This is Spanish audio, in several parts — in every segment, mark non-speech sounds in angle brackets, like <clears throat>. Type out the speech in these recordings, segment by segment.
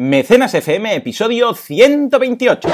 Mecenas FM, episodio 128.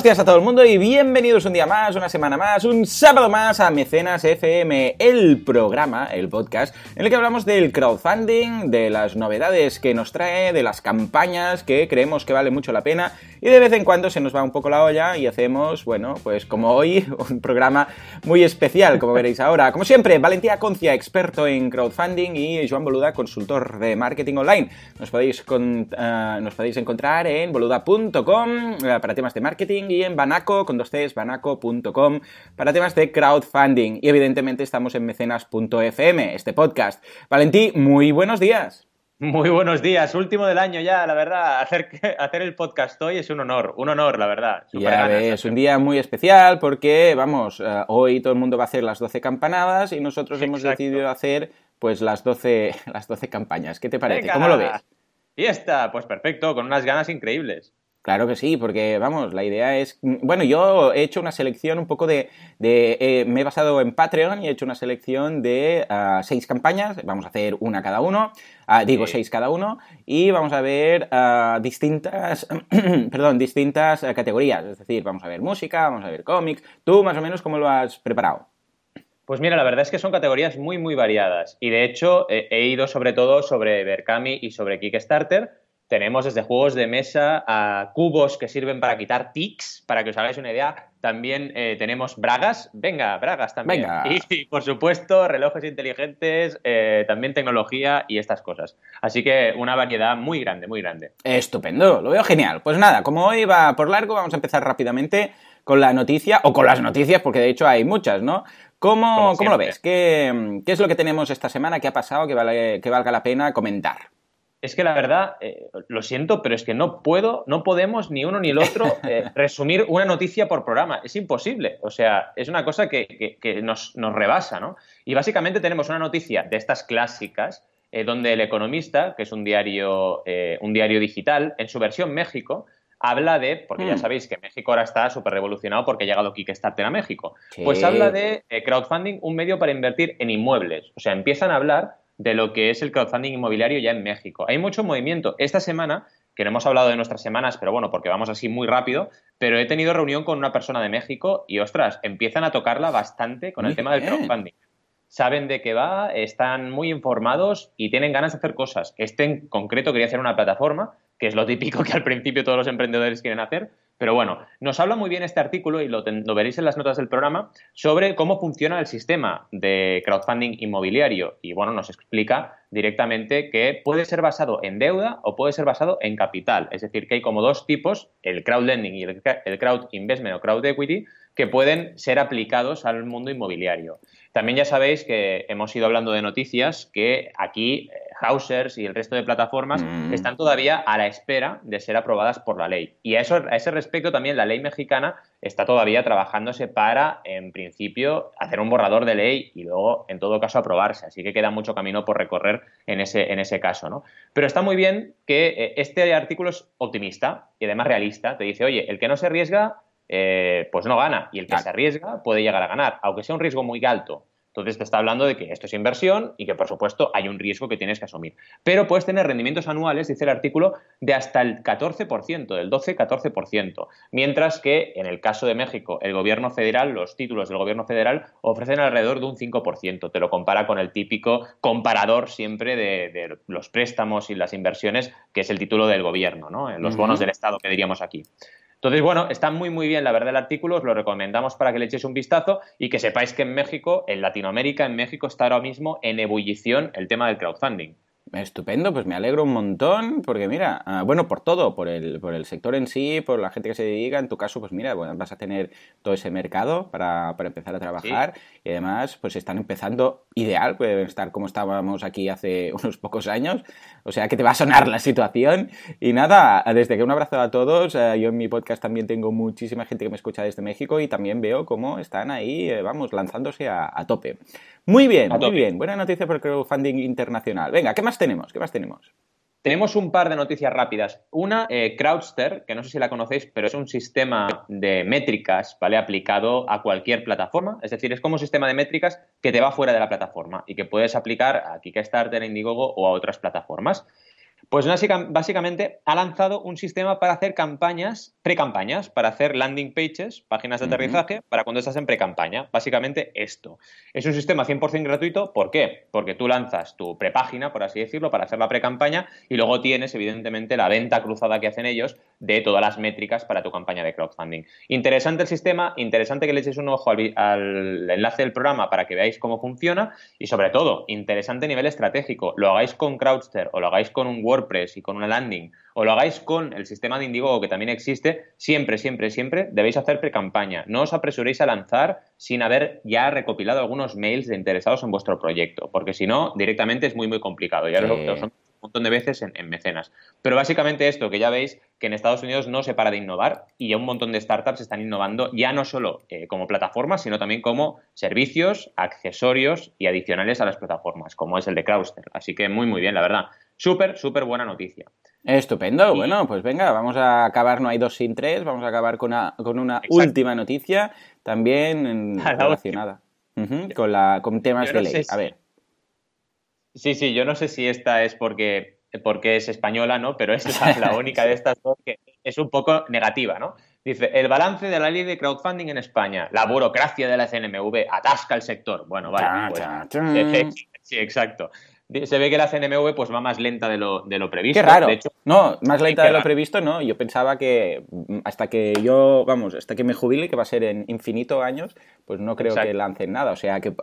Buenos días a todo el mundo y bienvenidos un día más, una semana más, un sábado más a Mecenas FM, el programa, el podcast, en el que hablamos del crowdfunding, de las novedades que nos trae, de las campañas que creemos que vale mucho la pena y de vez en cuando se nos va un poco la olla y hacemos, bueno, pues como hoy, <laughs> un programa muy especial, como veréis ahora. Como siempre, Valentía Concia, experto en crowdfunding y Joan Boluda, consultor de marketing online. Nos podéis, uh, nos podéis encontrar en boluda.com uh, para temas de marketing y en Banaco, con dos Cs, banaco.com, para temas de crowdfunding. Y evidentemente estamos en mecenas.fm, este podcast. Valentí, muy buenos días. Muy buenos días, último del año ya, la verdad. Hacer, hacer el podcast hoy es un honor, un honor, la verdad. ya ves, un día muy especial porque, vamos, uh, hoy todo el mundo va a hacer las 12 campanadas y nosotros hemos decidido hacer pues las 12, <laughs> las 12 campañas. ¿Qué te parece? Venga. ¿Cómo lo ves? Fiesta, pues perfecto, con unas ganas increíbles. Claro que sí, porque vamos, la idea es. Bueno, yo he hecho una selección un poco de. de eh, me he basado en Patreon y he hecho una selección de uh, seis campañas. Vamos a hacer una cada uno. Uh, digo, sí. seis cada uno. Y vamos a ver uh, distintas. <clears throat> perdón, distintas categorías. Es decir, vamos a ver música, vamos a ver cómics. ¿Tú más o menos cómo lo has preparado? Pues mira, la verdad es que son categorías muy, muy variadas. Y de hecho, eh, he ido sobre todo sobre Berkami y sobre Kickstarter tenemos desde juegos de mesa a cubos que sirven para quitar tics, para que os hagáis una idea. También eh, tenemos bragas, venga, bragas también. Venga. Y, <laughs> y, por supuesto, relojes inteligentes, eh, también tecnología y estas cosas. Así que una variedad muy grande, muy grande. Estupendo, lo veo genial. Pues nada, como hoy va por largo, vamos a empezar rápidamente con la noticia, o con las noticias, porque de hecho hay muchas, ¿no? ¿Cómo, ¿cómo lo ves? ¿Qué, ¿Qué, es lo que tenemos esta semana? ¿Qué ha pasado que, vale, que valga la pena comentar? Es que la verdad, eh, lo siento, pero es que no puedo, no podemos ni uno ni el otro <laughs> eh, resumir una noticia por programa. Es imposible. O sea, es una cosa que, que, que nos, nos, rebasa, ¿no? Y básicamente tenemos una noticia de estas clásicas, eh, donde El Economista, que es un diario, eh, un diario digital, en su versión México, habla de, porque mm. ya sabéis que México ahora está súper revolucionado porque ha llegado Kickstarter a México, pues habla de crowdfunding, un medio para invertir en inmuebles. O sea, empiezan a hablar de lo que es el crowdfunding inmobiliario ya en México. Hay mucho movimiento. Esta semana, que no hemos hablado de nuestras semanas, pero bueno, porque vamos así muy rápido, pero he tenido reunión con una persona de México y, ostras, empiezan a tocarla bastante con muy el tema del crowdfunding. Saben de qué va, están muy informados y tienen ganas de hacer cosas. Este en concreto quería hacer una plataforma, que es lo típico que al principio todos los emprendedores quieren hacer, pero bueno, nos habla muy bien este artículo y lo, veréis en las notas del programa sobre cómo funciona el sistema de crowdfunding inmobiliario y bueno, nos explica directamente que puede ser basado en deuda o puede ser basado en capital. Es decir, que hay como dos tipos, el crowdlending y el, el crowd investment o crowd equity, que pueden ser aplicados al mundo inmobiliario. También ya sabéis que hemos ido hablando de noticias que aquí Hausers y el resto de plataformas mm. están todavía a la espera de ser aprobadas por la ley. Y a, eso, a ese respecto también la ley mexicana está todavía trabajándose para, en principio, hacer un borrador de ley y luego, en todo caso, aprobarse. Así que queda mucho camino por recorrer en ese, en ese caso. ¿no? Pero está muy bien que eh, este artículo es optimista y además realista. Te dice, oye, el que no se arriesga eh, pues no gana. Y el que claro. se arriesga puede llegar a ganar, aunque sea un riesgo muy alto. Entonces te está hablando de que esto es inversión y que por supuesto hay un riesgo que tienes que asumir. Pero puedes tener rendimientos anuales, dice el artículo, de hasta el 14%, del 12-14%. Mientras que en el caso de México, el gobierno federal, los títulos del gobierno federal ofrecen alrededor de un 5%. Te lo compara con el típico comparador siempre de, de los préstamos y las inversiones, que es el título del gobierno, ¿no? los uh -huh. bonos del Estado que diríamos aquí. Entonces, bueno, está muy, muy bien la verdad el artículo, os lo recomendamos para que le echéis un vistazo y que sepáis que en México, en Latinoamérica, en México está ahora mismo en ebullición el tema del crowdfunding. Estupendo, pues me alegro un montón, porque mira, ah, bueno, por todo, por el, por el sector en sí, por la gente que se dedica, en tu caso, pues mira, bueno, vas a tener todo ese mercado para, para empezar a trabajar y además, pues están empezando ideal, pueden estar como estábamos aquí hace <laughs> unos pocos años, o sea que te va a sonar la situación y nada, desde que un abrazo a todos, ah, yo en mi podcast también tengo muchísima gente que me escucha desde México y también veo cómo están ahí, eh, vamos, lanzándose a, a tope. Muy bien, muy bien. Buena noticia por el crowdfunding internacional. Venga, ¿qué más tenemos? ¿Qué más tenemos? Tenemos un par de noticias rápidas. Una, eh, Crowdster, que no sé si la conocéis, pero es un sistema de métricas, ¿vale? Aplicado a cualquier plataforma. Es decir, es como un sistema de métricas que te va fuera de la plataforma y que puedes aplicar a Kickstarter, Indiegogo o a otras plataformas. Pues básicamente ha lanzado un sistema para hacer campañas, pre-campañas, para hacer landing pages, páginas de aterrizaje, para cuando estás en pre-campaña. Básicamente esto. Es un sistema 100% gratuito. ¿Por qué? Porque tú lanzas tu pre-página, por así decirlo, para hacer la pre-campaña y luego tienes, evidentemente, la venta cruzada que hacen ellos de todas las métricas para tu campaña de crowdfunding. Interesante el sistema, interesante que le echéis un ojo al, al enlace del programa para que veáis cómo funciona y, sobre todo, interesante a nivel estratégico. Lo hagáis con Crowdster o lo hagáis con un Word y con una landing, o lo hagáis con el sistema de Indigo que también existe, siempre, siempre, siempre debéis hacer pre-campaña. No os apresuréis a lanzar sin haber ya recopilado algunos mails de interesados en vuestro proyecto, porque si no, directamente es muy, muy complicado. Ya lo, un montón de veces en, mecenas. Pero básicamente esto, que ya veis que en Estados Unidos no se para de innovar y un montón de startups están innovando ya no solo eh, como plataformas, sino también como servicios, accesorios y adicionales a las plataformas, como es el de Crowster. Así que muy, muy bien, la verdad. Súper, súper buena noticia. Estupendo. Bueno, pues venga, vamos a acabar, no hay dos sin tres, vamos a acabar con una, con una última noticia también relacionada con, la, con temas de ley. a ver. Sí, sí, yo no sé si esta es porque, porque es española, ¿no? Pero es la <laughs> única de estas dos que es un poco negativa, ¿no? Dice, el balance de la ley de crowdfunding en España. La burocracia de la CNMV atasca el sector. Bueno, vale. Pues, <laughs> sí, exacto se ve que la CNMV pues va más lenta de lo, de lo previsto. Qué raro. De hecho, no, más lenta de lo previsto, no. Yo pensaba que mm, hasta que yo, vamos, hasta que me jubile, que va a ser en infinito años, pues no creo que lancen nada. O sea que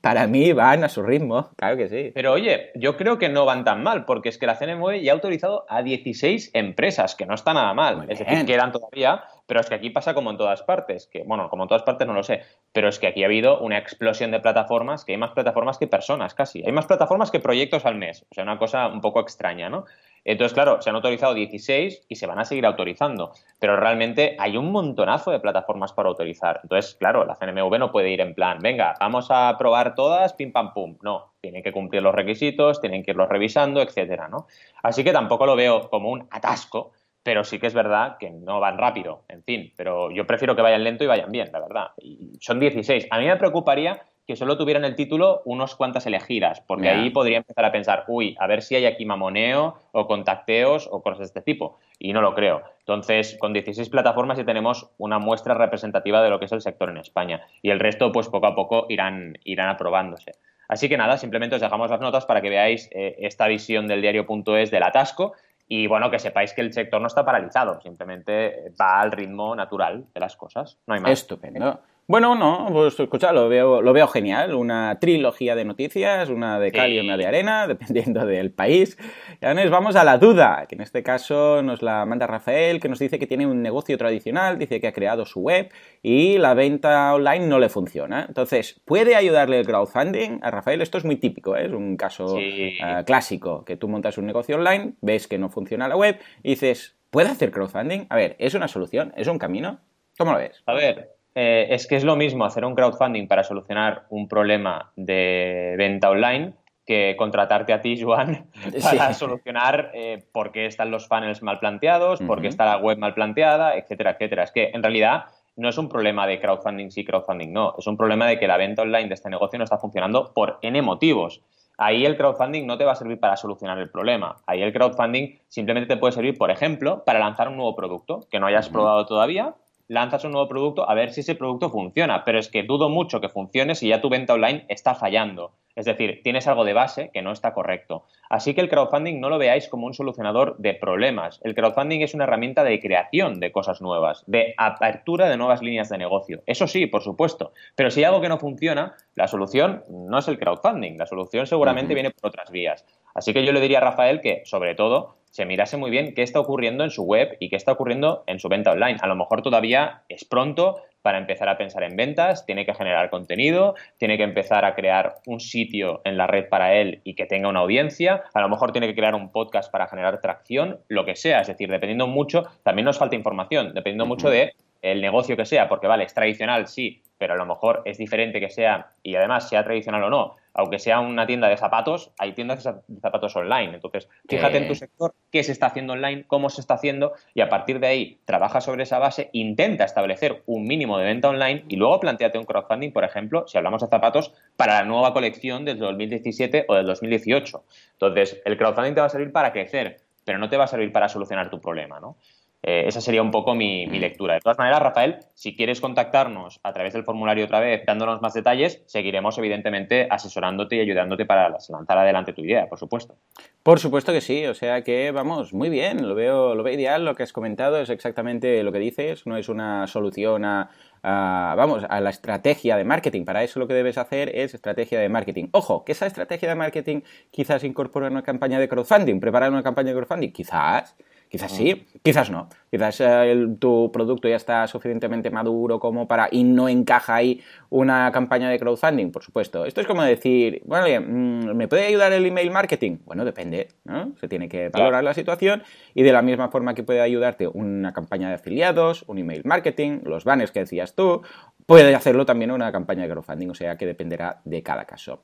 para mí van a su ritmo, claro que sí. Pero oye, yo creo que no van tan mal, porque es que la CNMV ya ha autorizado a 16 empresas, que no está nada mal. es decir, quedan todavía, pero es que aquí pasa como en todas partes, que bueno, como en todas partes no lo sé, pero es que aquí ha habido una explosión de plataformas, que hay más plataformas que personas casi. Hay más plataformas que proyectos al mes, o sea, una cosa un poco extraña, ¿no? Entonces, claro, se han autorizado 16 y se van a seguir autorizando, pero realmente hay un montonazo de plataformas para autorizar. Entonces, claro, la CNMV no puede ir en plan, venga, vamos a probar todas, pim pam pum. No, tienen que cumplir los requisitos, tienen que irlos revisando, etcétera, ¿no? Así que tampoco lo veo como un atasco, pero sí que es verdad que no van rápido, en fin, pero yo prefiero que vayan lento y vayan bien, la verdad. Y son 16. A mí me preocuparía que solo tuvieran el título unos cuantas elegidas, porque ahí podría empezar a pensar, uy, a ver si hay aquí mamoneo o contacteos o cosas de este tipo. Y no lo creo. Entonces, con 16 plataformas ya tenemos una muestra representativa de lo que es el sector en España. Y el resto, pues poco a poco irán, irán aprobándose. Así que nada, simplemente os dejamos las notas para que veáis eh, esta visión del diario.es del atasco y bueno, que sepáis que el sector no está paralizado, simplemente va al ritmo natural de las cosas. No hay más. Estupendo. Bueno, no, pues escucha, lo veo, lo veo genial. Una trilogía de noticias, una de cal y una de arena, <laughs> dependiendo del país. Y ahora nos vamos a la duda, que en este caso nos la manda Rafael, que nos dice que tiene un negocio tradicional, dice que ha creado su web y la venta online no le funciona. Entonces, ¿puede ayudarle el crowdfunding? A Rafael esto es muy típico, ¿eh? es un caso eh, clásico, que tú montas un negocio online, ves que no funciona la web y dices, ¿puede hacer crowdfunding? A ver, ¿es una solución? ¿Es un camino? ¿Cómo lo ves? A ver, eh, es que es lo mismo hacer un crowdfunding para solucionar un problema de venta online que contratarte a ti, Joan, <laughs> para solucionar eh, por qué están los funnels mal planteados, por qué está la web mal planteada, etcétera, etcétera. Es que en realidad no es un problema de crowdfunding sí, crowdfunding no. Es un problema de que la venta online de este negocio no está funcionando por N motivos. Ahí el crowdfunding no te va a servir para solucionar el problema. Ahí el crowdfunding simplemente te puede servir, por ejemplo, para lanzar un nuevo producto que no hayas probado todavía lanzas un nuevo producto a ver si ese producto funciona, pero es que dudo mucho que funcione si ya tu venta online está fallando. Es decir, tienes algo de base que no está correcto. Así que el crowdfunding no lo veáis como un solucionador de problemas. El crowdfunding es una herramienta de creación de cosas nuevas, de apertura de nuevas líneas de negocio. Eso sí, por supuesto. Pero si hay algo que no funciona, la solución no es el crowdfunding. La solución seguramente viene por otras vías. Así que yo le diría a Rafael que, sobre todo, se mirase muy bien qué está ocurriendo en su web y qué está ocurriendo en su venta online. A lo mejor todavía es pronto para empezar a pensar en ventas, tiene que generar contenido, tiene que empezar a crear un sitio en la red para él y que tenga una audiencia, a lo mejor tiene que crear un podcast para generar tracción, lo que sea, es decir, dependiendo mucho, también nos falta información, dependiendo mucho de el negocio que sea, porque vale, es tradicional, sí, pero a lo mejor es diferente que sea, y además sea tradicional o no, aunque sea una tienda de zapatos, hay tiendas de zapatos online. Entonces, fíjate en tu sector, qué se está haciendo online, cómo se está haciendo, y a partir de ahí trabaja sobre esa base, intenta establecer un mínimo de venta online y luego planteate un crowdfunding, por ejemplo, si hablamos de zapatos, para la nueva colección del 2017 o del 2018. Entonces, el crowdfunding te va a servir para crecer, pero no te va a servir para solucionar tu problema, ¿no? Eh, esa sería un poco mi, mm. lectura. De todas maneras, Rafael, si quieres contactarnos a través del formulario otra vez, dándonos más detalles, seguiremos evidentemente asesorándote y ayudándote para lanzar adelante tu idea, por supuesto. Por supuesto que sí, o sea que vamos, muy bien, lo veo, lo veo ideal, lo que has comentado es exactamente lo que dices, no es una solución a, vamos, a la estrategia de marketing. Para eso lo que debes hacer es estrategia de marketing. Ojo, que esa estrategia de marketing quizás incorpora una campaña de crowdfunding, preparar una campaña de crowdfunding, quizás, Quizás sí, quizás no. Quizás eh, tu producto ya está suficientemente maduro como para y no encaja ahí una campaña de crowdfunding, por supuesto. Esto es como decir, bueno, mm, ¿me puede ayudar el email marketing? Bueno, depende, ¿no? Se tiene que valorar la situación y de la misma forma que puede ayudarte una campaña de afiliados, un email marketing, los banners que decías tú, puede hacerlo también una campaña de crowdfunding, o sea que dependerá de cada caso.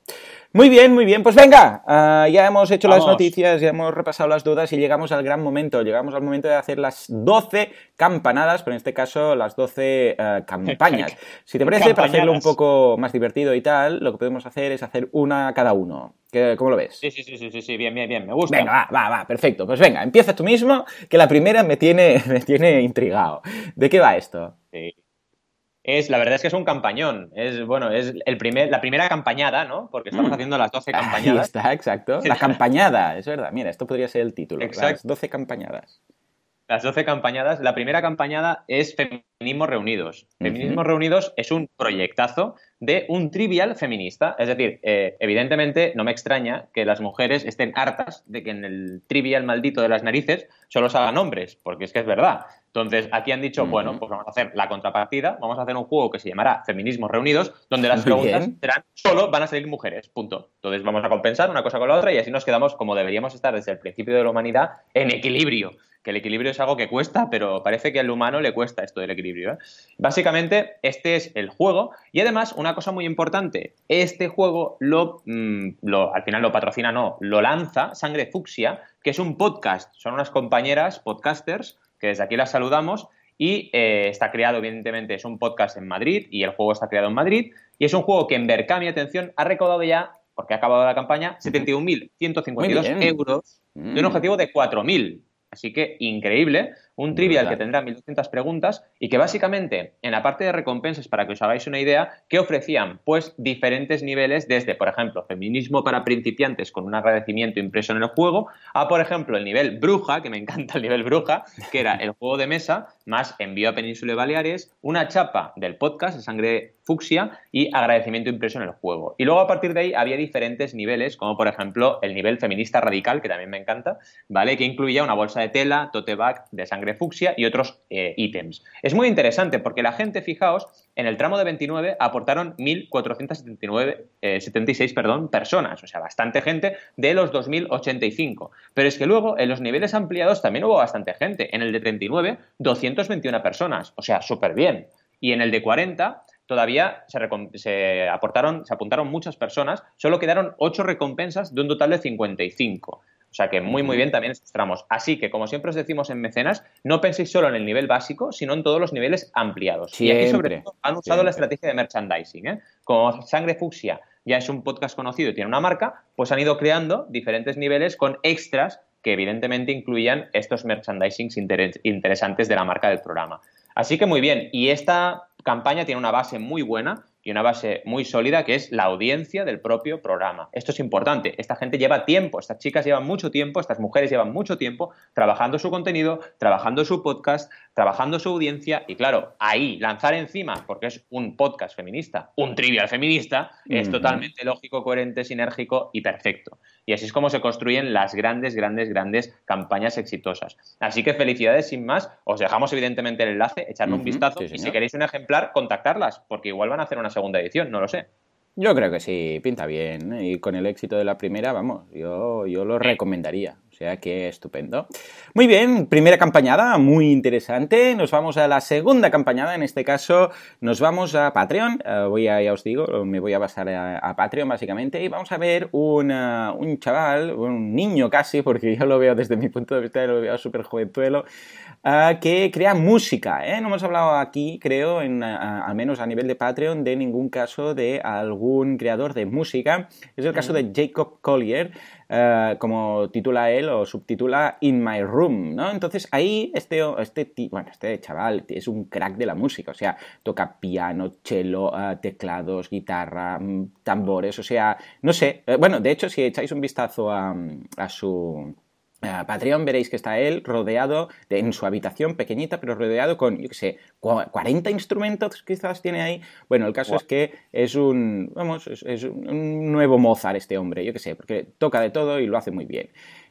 Muy bien, muy bien, pues venga, ah, ya hemos hecho las noticias, ya hemos repasado las dudas y llegamos al gran momento, llegamos al momento de hacer las 12 campanadas, pero en este caso las 12 ah, campañas. <laughs> Si te parece, para hacerlo un poco más divertido y tal, lo que podemos hacer es hacer una cada uno. ¿Cómo lo ves? Sí, sí, sí, sí, sí, bien, bien, bien, me gusta. Venga, va, va, va, perfecto. Pues venga, empieza tú mismo, que la primera me tiene, <laughs> me tiene intrigado. ¿De qué va esto? Sí es, la verdad es que es un campañón. Es, bueno, es el primer, la primera campañada, ¿no? Porque estamos mm. haciendo las 12 <laughs> campañadas. Ahí está, exacto. La campañada, es verdad. Mira, esto podría ser el título. Exacto. Las 12 campañadas. Las 12 campañadas. La primera campañada es Feminismos Reunidos. Feminismos Reunidos es un proyectazo de un trivial feminista. Es decir, eh, evidentemente no me extraña que las mujeres estén hartas de que en el trivial maldito de las narices solo salgan hombres, porque es que es verdad. Entonces, aquí han dicho, bueno, pues vamos a hacer la contrapartida, vamos a hacer un juego que se llamará Feminismos Reunidos, donde las preguntas serán solo van a salir mujeres, punto. Entonces vamos a compensar una cosa con la otra y así nos quedamos como deberíamos estar desde el principio de la humanidad en equilibrio que el equilibrio es algo que cuesta, pero parece que al humano le cuesta esto del equilibrio. ¿eh? Básicamente, este es el juego. Y además, una cosa muy importante, este juego lo, mm, lo, al final lo patrocina, no, lo lanza Sangre Fucsia, que es un podcast. Son unas compañeras podcasters que desde aquí las saludamos. Y eh, está creado, evidentemente, es un podcast en Madrid y el juego está creado en Madrid. Y es un juego que en Berkami, atención, ha recaudado ya, porque ha acabado la campaña, 71.152 euros de un mm. objetivo de 4.000. Así que increíble, un trivial que tendrá 1200 preguntas y que básicamente en la parte de recompensas, para que os hagáis una idea, ¿qué ofrecían? Pues diferentes niveles desde, por ejemplo, feminismo para principiantes con un agradecimiento impreso en el juego, a, por ejemplo, el nivel bruja, que me encanta el nivel bruja, que era el juego de mesa, más envío a Península de Baleares, una chapa del podcast, de sangre fucsia, y agradecimiento impreso en el juego. Y luego a partir de ahí había diferentes niveles, como por ejemplo el nivel feminista radical, que también me encanta, ¿vale? Que incluía una bolsa de tela, tote bag de sangre fucsia y otros eh, ítems. Es muy interesante porque la gente, fijaos, en el tramo de 29 aportaron 1.476 eh, perdón, personas, o sea, bastante gente de los 2.085. Pero es que luego en los niveles ampliados también hubo bastante gente. En el de 39, 221 personas, o sea, súper bien. Y en el de 40 todavía se, se, aportaron, se apuntaron muchas personas, solo quedaron 8 recompensas de un total de 55. O sea que muy, muy bien también estos tramos. Así que, como siempre os decimos en Mecenas, no penséis solo en el nivel básico, sino en todos los niveles ampliados. y aquí, sobre todo, han usado la estrategia de merchandising. ¿eh? Como Sangre Fucsia ya es un podcast conocido y tiene una marca, pues han ido creando diferentes niveles con extras que evidentemente incluían estos merchandisings interesantes de la marca del programa. Así que muy bien. Y esta campaña tiene una base muy buena y una base muy sólida que es la audiencia del propio programa. Esto es importante. Esta gente lleva tiempo, estas chicas llevan mucho tiempo, estas mujeres llevan mucho tiempo trabajando su contenido, trabajando su podcast, trabajando su audiencia y claro, ahí lanzar encima, porque es un podcast feminista, un trivial feminista, es totalmente lógico, coherente, sinérgico y perfecto. Y así es como se construyen las grandes, grandes, grandes campañas exitosas. Así que felicidades sin más. Os dejamos evidentemente el enlace, echarle un vistazo y si queréis un ejemplar, contactarlas, porque igual van a hacer una segunda edición, no lo sé. Yo creo que sí, pinta bien. ¿eh? Y con el éxito de la primera, vamos, yo, yo lo recomendaría. O sea que estupendo. Muy bien, primera campañada, muy interesante. Nos vamos a la segunda campañada, en este caso nos vamos a Patreon. Eh, voy a, ya os digo, me voy a basar a, Patreon básicamente. Y vamos a ver un chaval, un niño casi, porque yo lo veo desde mi punto de vista, lo veo súper jovenzuelo que crea música. ¿eh? No hemos hablado aquí, creo, en, al menos a nivel de Patreon, de ningún caso de algún creador de música. Es el caso de Jacob Collier, eh, como titula él o subtitula In My Room, ¿no? Entonces ahí este, este, bueno, este chaval es un crack de la música, o sea, toca piano, cello, eh, teclados, guitarra, mm, tambores, o sea, no sé, eh, bueno, de hecho si echáis un vistazo a su Patreon veréis que está él rodeado en su habitación pequeñita, pero rodeado con, yo qué sé, 40 instrumentos quizás tiene ahí. Bueno, el caso es que es un, vamos, es, un nuevo Mozart este hombre, yo qué sé, porque toca de todo y lo hace muy bien.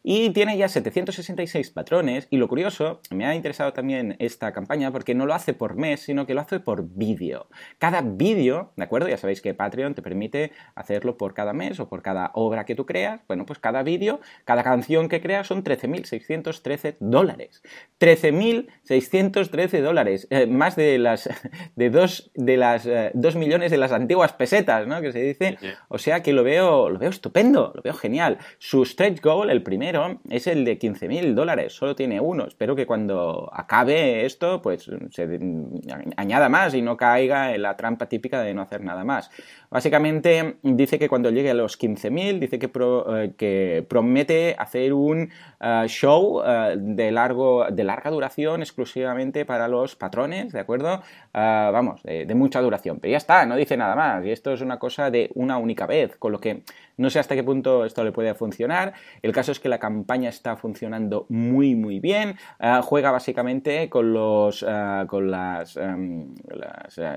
Y tiene ya 766 patrones y lo curioso, me ha interesado también esta campaña porque no lo hace por mes, sino que lo hace por vídeo. Cada vídeo, ¿de acuerdo? Ya sabéis que Patreon te permite hacerlo por cada mes o por cada obra que tú creas. Bueno, pues cada vídeo, cada canción que creas son 13.613 dólares. 13.613 dólares. Eh, más de las de dos de las eh, millones de las antiguas pesetas, ¿no? Que se dice. O sea que lo veo, lo veo estupendo, lo veo genial. Su stretch goal, el primero, es el de 15.000 dólares, solo tiene uno. Espero que cuando acabe esto, pues se añada más y no caiga en la trampa típica de no hacer nada más. Básicamente dice que cuando llegue a los 15.000, dice que, eh, que, promete hacer un eh, show eh, de, largo, de larga duración exclusivamente para los patrones, ¿de acuerdo? vamos, de mucha duración. Pero ya está, no dice nada más. Y esto es una cosa de una única vez, con lo que no sé hasta qué punto esto le puede funcionar. El caso es que la campaña está funcionando muy, muy bien. juega básicamente con los, con las, em,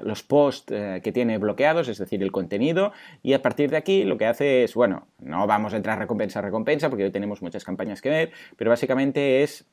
los posts que tiene bloqueados, es decir, el contenido y a partir de aquí lo que hace es, bueno, no vamos a entrar recompensa recompensa porque hoy tenemos muchas campañas que ver, pero básicamente es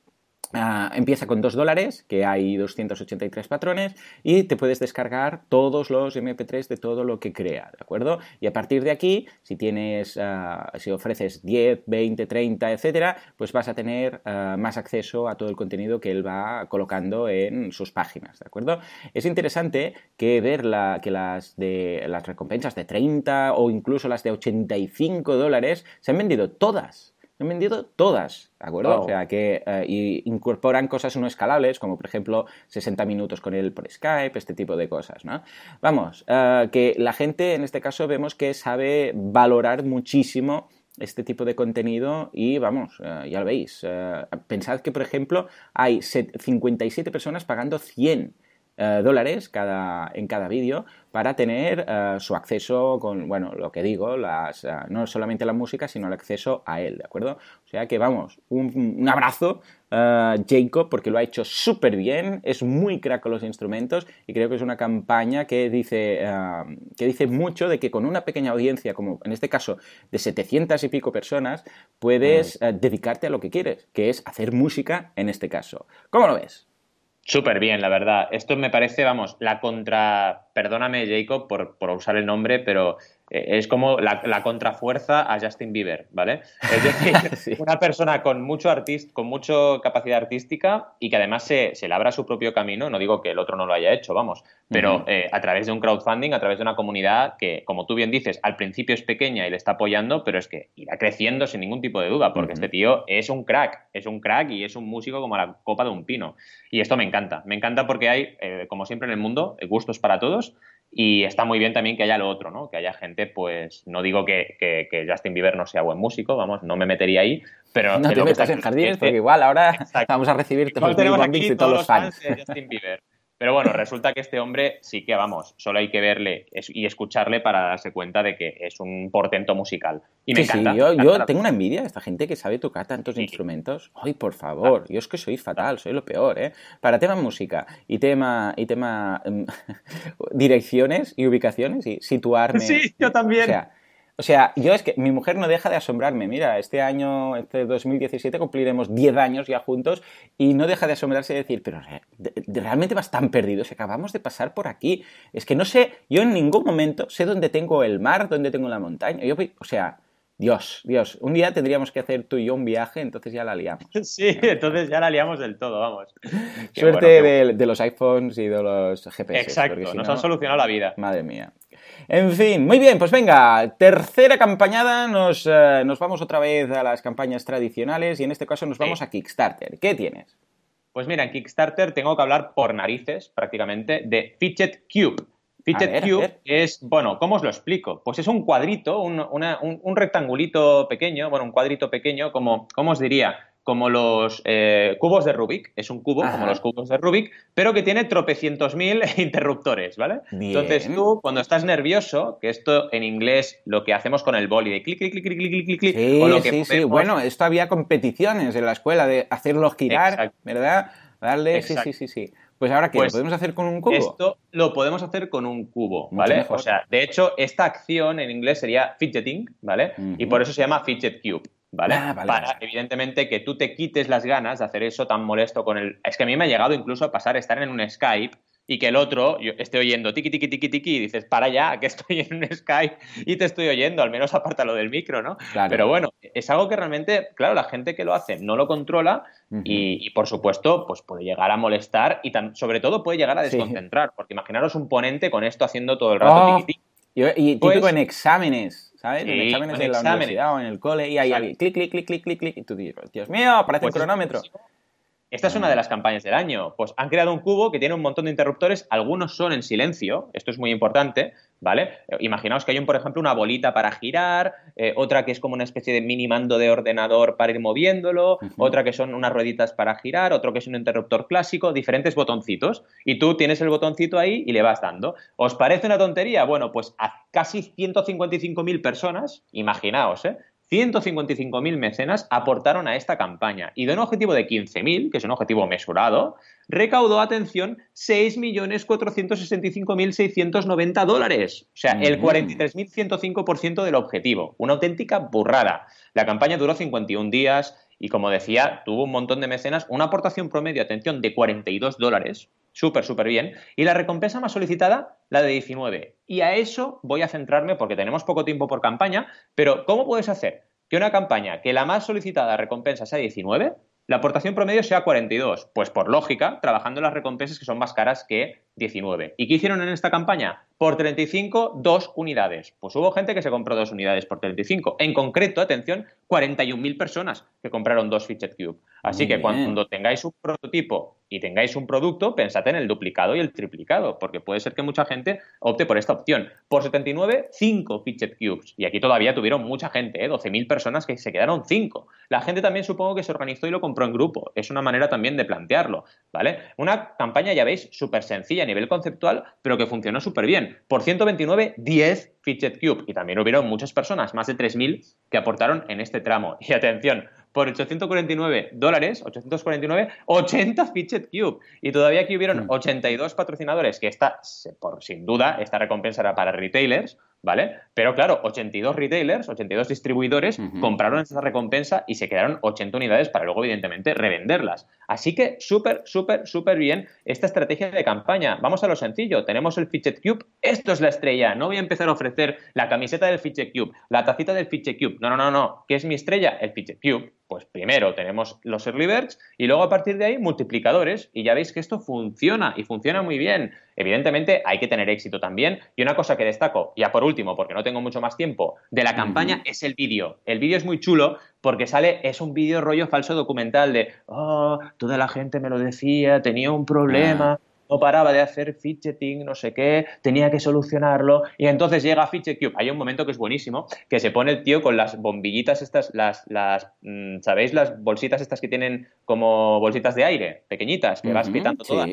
Ah, empieza con 2 dólares, que hay 283 patrones, y te puedes descargar todos los MP3 de todo lo que crea, ¿de acuerdo? Y a partir de aquí, si tienes, ah, si ofreces 10, 20, 30, etcétera, pues vas a tener ah, más acceso a todo el contenido que él va colocando en sus páginas, ¿de acuerdo? Es interesante que ver la, que las, de, las recompensas de 30 o incluso las de 85 dólares se han vendido todas han vendido todas, ¿de acuerdo? O sea, que eh, incorporan cosas no escalables, como por ejemplo 60 minutos con él por Skype, este tipo de cosas, ¿no? Vamos, eh, que la gente en este caso vemos que sabe valorar muchísimo este tipo de contenido y vamos, eh, ya lo veis. pensad que, por ejemplo, hay 57 personas pagando 100 dólares cada, en cada vídeo para tener eh, su acceso con, bueno, lo que digo, las, eh, no solamente la música, sino el acceso a él, ¿de acuerdo? O sea que vamos, un, abrazo, uh, Jacob, porque lo ha hecho súper bien, es muy crack con los instrumentos y creo que es una campaña que dice, que dice mucho de que con una pequeña audiencia, como en este caso de 700 y pico personas, puedes dedicarte a lo que quieres, que es hacer música en este caso. ¿Cómo lo ves? Súper bien, la verdad. Esto me parece, vamos, la contra. Perdóname, Jacob, por, por usar el nombre, pero es como la, contrafuerza a Justin Bieber, ¿vale? Es decir, <laughs> una persona con mucho artist, con mucha capacidad artística y que además se, se, labra su propio camino, no digo que el otro no lo haya hecho, vamos, pero eh, a través de un crowdfunding, a través de una comunidad que, como tú bien dices, al principio es pequeña y le está apoyando, pero es que irá creciendo sin ningún tipo de duda, porque este tío es un crack, es un crack y es un músico como la copa de un pino. Y esto me encanta, me encanta porque hay, eh, como siempre en el mundo, gustos para todos y está muy bien también que haya lo otro, ¿no? Que haya gente, pues, no digo que, que, Justin Bieber no sea buen músico, vamos, no me metería ahí, pero... No te metas en jardines, porque igual ahora vamos a recibir todos los de todos los fans. de Justin Bieber. Pero bueno, resulta que este hombre sí que, vamos, solo hay que verle y escucharle para darse cuenta de que es un portento musical. Y me encanta. Sí, yo, tengo una envidia de esta gente que sabe tocar tantos instrumentos. Ay, por favor, yo es que soy fatal, soy lo peor, ¿eh? Para tema música y tema, y tema em, <laughs> direcciones y ubicaciones y situarme. Sí, yo también. O sea, o sea, yo es que mi mujer no deja de asombrarme. Mira, este año, este 2017, cumpliremos 10 años ya juntos y no deja de asombrarse y decir, pero realmente vas tan perdido si acabamos de pasar por aquí. Es que no sé, yo en ningún momento sé dónde tengo el mar, dónde tengo la montaña. Yo, o sea, Dios, Dios, un día tendríamos que hacer tú y yo un viaje, entonces ya la liamos. <laughs> Sí, entonces ya la liamos del todo, vamos. <laughs> Suerte de, los iPhones y de los GPS. Exacto, nos han solucionado la vida. Madre mía. En fin, muy bien, pues venga, tercera campañada, nos, eh, nos, vamos otra vez a las campañas tradicionales y en este caso nos vamos a Kickstarter. ¿Qué tienes? Pues mira, en Kickstarter tengo que hablar por narices prácticamente de Fidget Cube. Fidget Cube es, bueno, ¿cómo os lo explico? Pues es un cuadrito, un, un, rectangulito pequeño, bueno, un cuadrito pequeño, como, ¿cómo os diría? como los eh, cubos de Rubik, es un cubo como los cubos de Rubik, pero que tiene tropecientos mil <laughs> interruptores, ¿vale? Entonces tú, cuando estás nervioso, que esto en inglés lo que hacemos con el boli de clic, clic, clic, clic, clic, clic, clic, sí, o lo que sí, sí, bueno, esto había competiciones en la escuela de hacerlo girar, ¿verdad? Darle, sí, sí, sí, sí. Pues ahora, ¿qué? ¿Lo pues podemos hacer con un cubo? Esto lo podemos hacer con un cubo, ¿vale? O sea, de hecho, esta acción en inglés sería fidgeting, ¿vale? Y por eso se llama fidget cube. ¿vale? Ah, Para, evidentemente, que tú te quites las ganas de hacer eso tan molesto con el... Es que a mí me ha llegado incluso a pasar estar en un Skype y que el otro yo esté oyendo tiki, tiki, tiki, tiki y dices, para ya, que <laughs> estoy en un Skype y te estoy oyendo, al menos apártalo del micro, ¿no? Pero bueno, es algo que realmente, claro, la gente que lo hace no lo controla y, por supuesto, pues puede llegar a molestar y tan, sobre todo puede llegar a desconcentrar, porque imaginaros un ponente con esto haciendo todo el rato oh, tiki, tiki. Y, y típico pues en exámenes ¿sabes? en exámenes en la universidad o en el cole y ahí clic, clic, clic, clic, clic, clic, y tú dices, Dios mío, parece un pues cronómetro. Esta es una de las campañas del año. Pues han creado un cubo que tiene un montón de interruptores, algunos son en silencio, esto es muy importante, ¿vale? Imaginaos que hay, un, por ejemplo, una bolita para girar, eh, otra que es como una especie de mini mando de ordenador para ir moviéndolo, otra que son unas rueditas para girar, otro que es un interruptor clásico, diferentes botoncitos, y tú tienes el botoncito ahí y le vas dando. ¿Os parece una tontería? Bueno, pues a casi 155.000 personas, imaginaos, ¿eh? 155.000 mecenas aportaron a esta campaña y de un objetivo de 15.000, que es un objetivo mesurado, recaudó, atención, 6.465.690 dólares. O sea, el 43.105% del objetivo. Una auténtica burrada. La campaña duró 51 días y, como decía, tuvo un montón de mecenas, una aportación promedio, atención, de 42 dólares. Súper, súper bien. Y la recompensa más solicitada, la de 19. Y a eso voy a centrarme porque tenemos poco tiempo por campaña, pero ¿cómo puedes hacer que una campaña que la más solicitada recompensa sea 19 la aportación promedio sea 42. Pues por lógica, trabajando las recompensas que son más caras que 19. ¿Y qué hicieron en esta campaña? Por 35, dos unidades. Pues hubo gente que se compró dos unidades por 35. En concreto, atención, 41.000 personas que compraron dos Fidget Cube. Así que cuando tengáis un prototipo y tengáis un producto, pensad en el duplicado y el triplicado, porque puede ser que mucha gente opte por esta opción. Por 79, 5 Fidget Cubes. Y aquí todavía tuvieron mucha gente, ¿eh? 12.000 personas que se quedaron 5. La gente también supongo que se organizó y lo compró en grupo. Es una manera también de plantearlo, ¿vale? Una campaña, ya veis, súper sencilla a nivel conceptual, pero que funcionó súper bien. Por 129, 10 Fidget Cube. Y también hubieron muchas personas, más de 3.000, que aportaron en este tramo. Y atención, por 849 dólares, 849, 80 Fidget Cube. Y todavía aquí hubieron 82 mm. patrocinadores, que esta, por, sin duda, esta recompensa era para retailers, ¿vale? Pero claro, 82 retailers, 82 distribuidores compraron esa recompensa y se quedaron 80 unidades para luego, evidentemente, revenderlas. Así que súper, súper, súper bien esta estrategia de campaña. Vamos a lo sencillo, tenemos el Fidget Cube, esto es la estrella, no voy a empezar a ofrecer la camiseta del Fidget Cube, la tacita del Fidget Cube, no, no, no, no, ¿qué es mi estrella? El Fidget Cube. Pues primero tenemos los early birds y luego a partir de ahí multiplicadores y ya veis que esto funciona y funciona muy bien. Evidentemente hay que tener éxito también y una cosa que destaco, ya por último, porque no tengo mucho más tiempo, de la campaña es el vídeo. El vídeo es muy chulo porque sale, es un vídeo rollo falso documental de, oh, toda la gente me lo decía, tenía un problema. No paraba de hacer fidgeting, no sé qué, tenía que solucionarlo. Y entonces llega Fidget Cube. Hay un momento que es buenísimo, que se pone el tío con las bombillitas estas, las, las mm, ¿sabéis? Las bolsitas estas que tienen como bolsitas de aire, pequeñitas, que vas pitando todas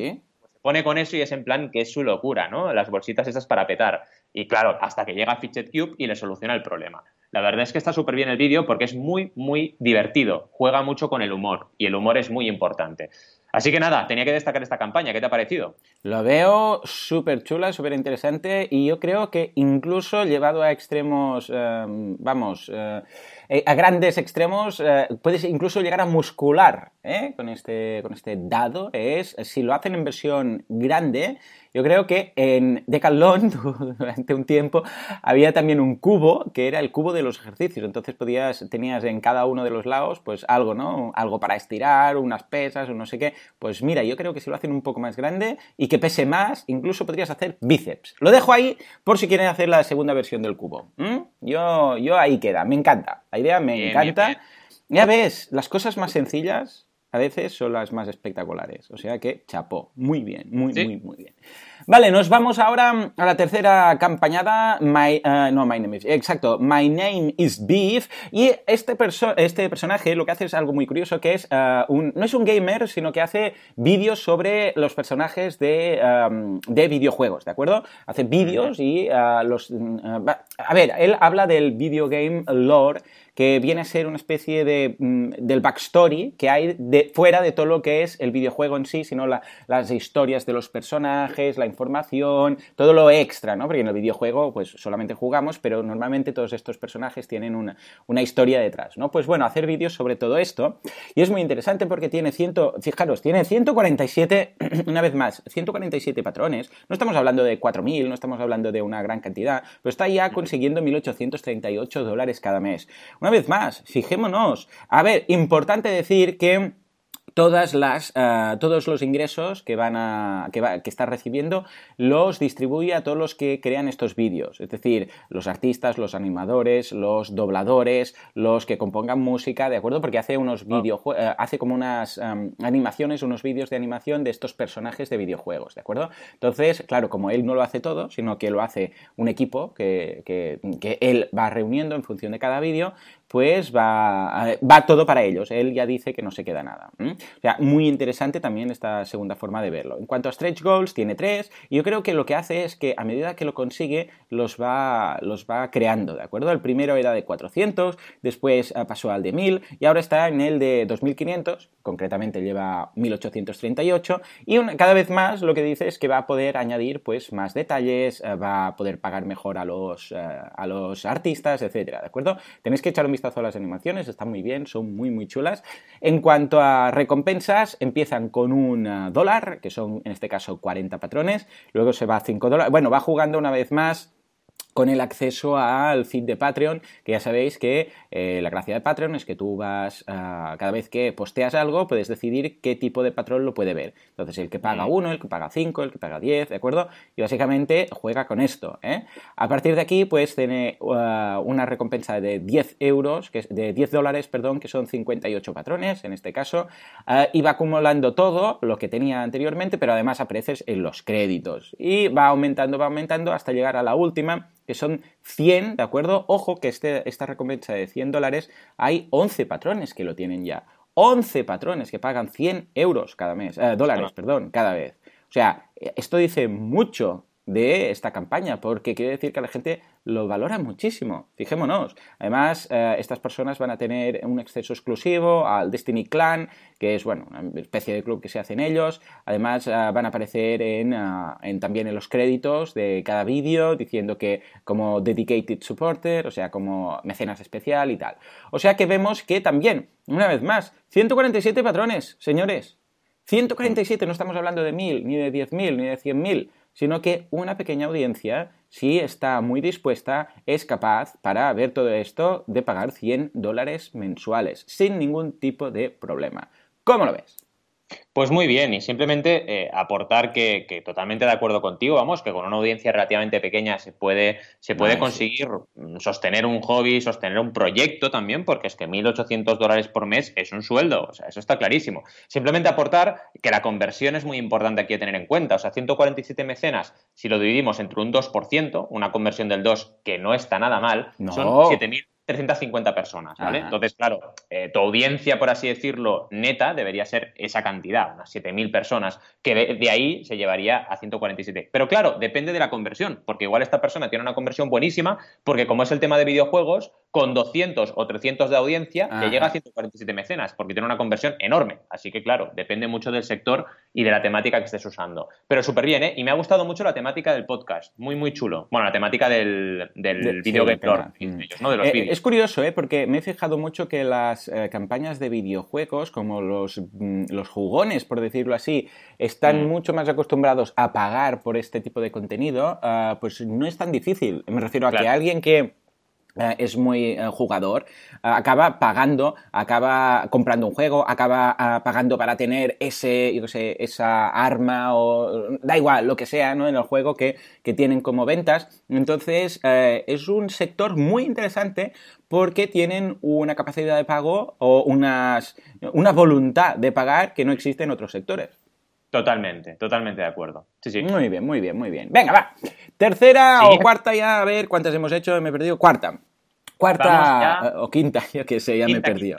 pone con eso y es en plan que es su locura, ¿no? Las bolsitas esas para petar. Y claro, hasta que llega Fidget Cube y le soluciona el problema. La verdad es que está súper bien el vídeo porque es muy, muy divertido. Juega mucho con el humor y el humor es muy importante. Así que nada, tenía que destacar esta campaña. ¿Qué te ha parecido? Lo veo súper chula, súper interesante y yo creo que incluso llevado a extremos, eh, vamos, eh, eh, a grandes extremos, puedes incluso llegar a muscular con, este, con este dado. Es, si lo hacen en versión grande, yo creo que en Decathlon <laughs> durante un tiempo había también un cubo que era el cubo de los ejercicios. Entonces podías, tenías en cada uno de los lados pues algo, ¿no? Algo para estirar, unas pesas o no sé qué. Pues mira, yo creo que si lo hacen un poco más grande y que pese más, incluso podrías hacer bíceps. Lo dejo ahí por si quieren hacer la segunda versión del cubo. Yo, yo ahí queda, me encanta. La idea me encanta. Ya ves, las cosas más sencillas a veces son las más espectaculares. O sea que chapó. Muy bien, muy, muy, muy bien. Vale, nos vamos ahora a la tercera campañada. My, uh, no, My Name is. Exacto, My Name is Beef. Y este, este personaje lo que hace es algo muy curioso, que es uh, un, no es un gamer, sino que hace vídeos sobre los personajes de, um, de videojuegos, ¿de acuerdo? Hace vídeos y uh, los. a ver, él habla del video game lore que viene a ser una especie de, mm, del backstory que hay de, fuera de todo lo que es el videojuego en sí, sino las historias de los personajes, la información, todo lo extra, ¿no? Porque en el videojuego pues solamente jugamos, pero normalmente todos estos personajes tienen una, una historia detrás, ¿no? Pues bueno, hacer vídeos sobre todo esto y es muy interesante porque tiene ciento, fijaros, tiene 147, <clears throat> una vez más, 147 patrones, no estamos hablando de 4.000, no estamos hablando de una gran cantidad, pero está ya consiguiendo 1.838 dólares cada mes. Una vez más, fijémonos, a ver, importante decir que todas las, eh, todos los ingresos que, van a, que, va, que está recibiendo los distribuye a todos los que crean estos vídeos. Es decir, los artistas, los animadores, los dobladores, los que compongan música, ¿de acuerdo? Porque hace unos videojuegos, eh, hace como unas em, animaciones, unos vídeos de animación de estos personajes de videojuegos, ¿de acuerdo? Entonces, claro, como él no lo hace todo, sino que lo hace un equipo que, que, que él va reuniendo en función de cada vídeo, pues va, va todo para ellos. Él ya dice que no se queda nada. O sea, muy interesante también esta segunda forma de verlo. En cuanto a stretch goals, tiene tres, y yo creo que lo que hace es que a medida que lo consigue, los va, los va creando, ¿de acuerdo? El primero era de 400, después pasó al de 1000, y ahora está en el de 2500, concretamente lleva 1838, y cada vez más lo que dice es que va a poder añadir pues más detalles, ah, va a poder pagar mejor a los, ah, a los artistas, etcétera, ¿de acuerdo? Tenéis que echar un vistazo a las animaciones, están muy bien, son muy muy chulas. En cuanto a recompensas, empiezan con un eh, dólar, que son en este caso 40 patrones, luego se va a 5 dólares, bueno, va jugando una vez más con el acceso al feed de Patreon, que ya sabéis que eh, la gracia de Patreon es que tú vas, a cada vez que posteas algo, puedes decidir qué tipo de patrón lo puede ver. Entonces, el que paga 1, el que paga 5, el que paga 10, ¿de acuerdo? Y básicamente juega con esto. ¿eh? A partir de aquí, pues tiene uh, una recompensa de 10 euros, que es de 10 dólares, perdón, que son 58 patrones en este caso, uh, y va acumulando todo lo que tenía anteriormente, pero además apareces en los créditos. Y va aumentando, va aumentando hasta llegar a la última que son 100, ¿de acuerdo? Ojo que este, esta recompensa de 100 dólares hay 11 patrones que lo tienen ya. 11 patrones que pagan 100 euros cada mes, eh, dólares, perdón, cada vez. O sea, esto dice mucho de esta campaña, porque quiere decir que la gente lo valora muchísimo. Fijémonos. Además, eh, estas personas van a tener un acceso exclusivo al Destiny Clan, que es bueno, una especie de club que se hacen ellos. Además, eh, van a aparecer en, eh, en, también en los créditos de cada vídeo, diciendo que como dedicated supporter, o sea, como mecenas especial y tal. O sea que vemos que también, una vez más, 147 patrones, señores. 147, no estamos hablando de 1000, ni de 10.000, ni de 100.000 sino que una pequeña audiencia, si está muy dispuesta, es capaz para ver todo esto de pagar 100 dólares mensuales, sin ningún tipo de problema. ¿Cómo lo ves? Pues muy bien, y simplemente eh, aportar que, totalmente de acuerdo contigo, vamos, que con una audiencia relativamente pequeña se puede, se puede conseguir sostener un hobby, sostener un proyecto también, porque es que 1.800 dólares por mes es un sueldo, o sea, eso está clarísimo. Simplemente aportar que la conversión es muy importante aquí a tener en cuenta, o sea, 147 mecenas, si lo dividimos entre un 2%, una conversión del 2 que no está nada mal, son 7.000 350 personas, ¿vale? Entonces, claro, eh, tu audiencia, por así decirlo, neta, debería ser esa cantidad, unas 7.000 personas, que de, ahí se llevaría a 147. Pero claro, depende de la conversión, porque igual esta persona tiene una conversión buenísima, porque como es el tema de videojuegos, con 200 o 300 de audiencia, le llega a 147 mecenas, porque tiene una conversión enorme. Así que, claro, depende mucho del sector y de la temática que estés usando. Pero súper bien, ¿eh? Y me ha gustado mucho la temática del podcast, muy, muy chulo. Bueno, la temática del, del video de, ¿no? de los eh, Es curioso, ¿eh? porque me he fijado mucho que las eh, campañas de videojuegos, como los, mm, los jugones, por decirlo así, están mm. mucho más acostumbrados a pagar por este tipo de contenido, ah, pues no es tan difícil. Me refiero a que alguien que eh, es muy eh, jugador, eh, acaba pagando, acaba comprando un juego, acaba pagando para tener ese, esa arma o da igual, lo que sea, ¿no? En el juego que, tienen como ventas. Entonces, es un sector muy interesante porque tienen una capacidad de pago o unas, una voluntad de pagar que no existe en otros sectores. Totalmente, totalmente de acuerdo. Sí, sí. Muy bien, muy bien, muy bien. Venga, va. Tercera o cuarta ya, a ver cuántas hemos hecho, me he perdido. Cuarta. Cuarta o quinta, <laughs> yo que sé, ya me he perdido.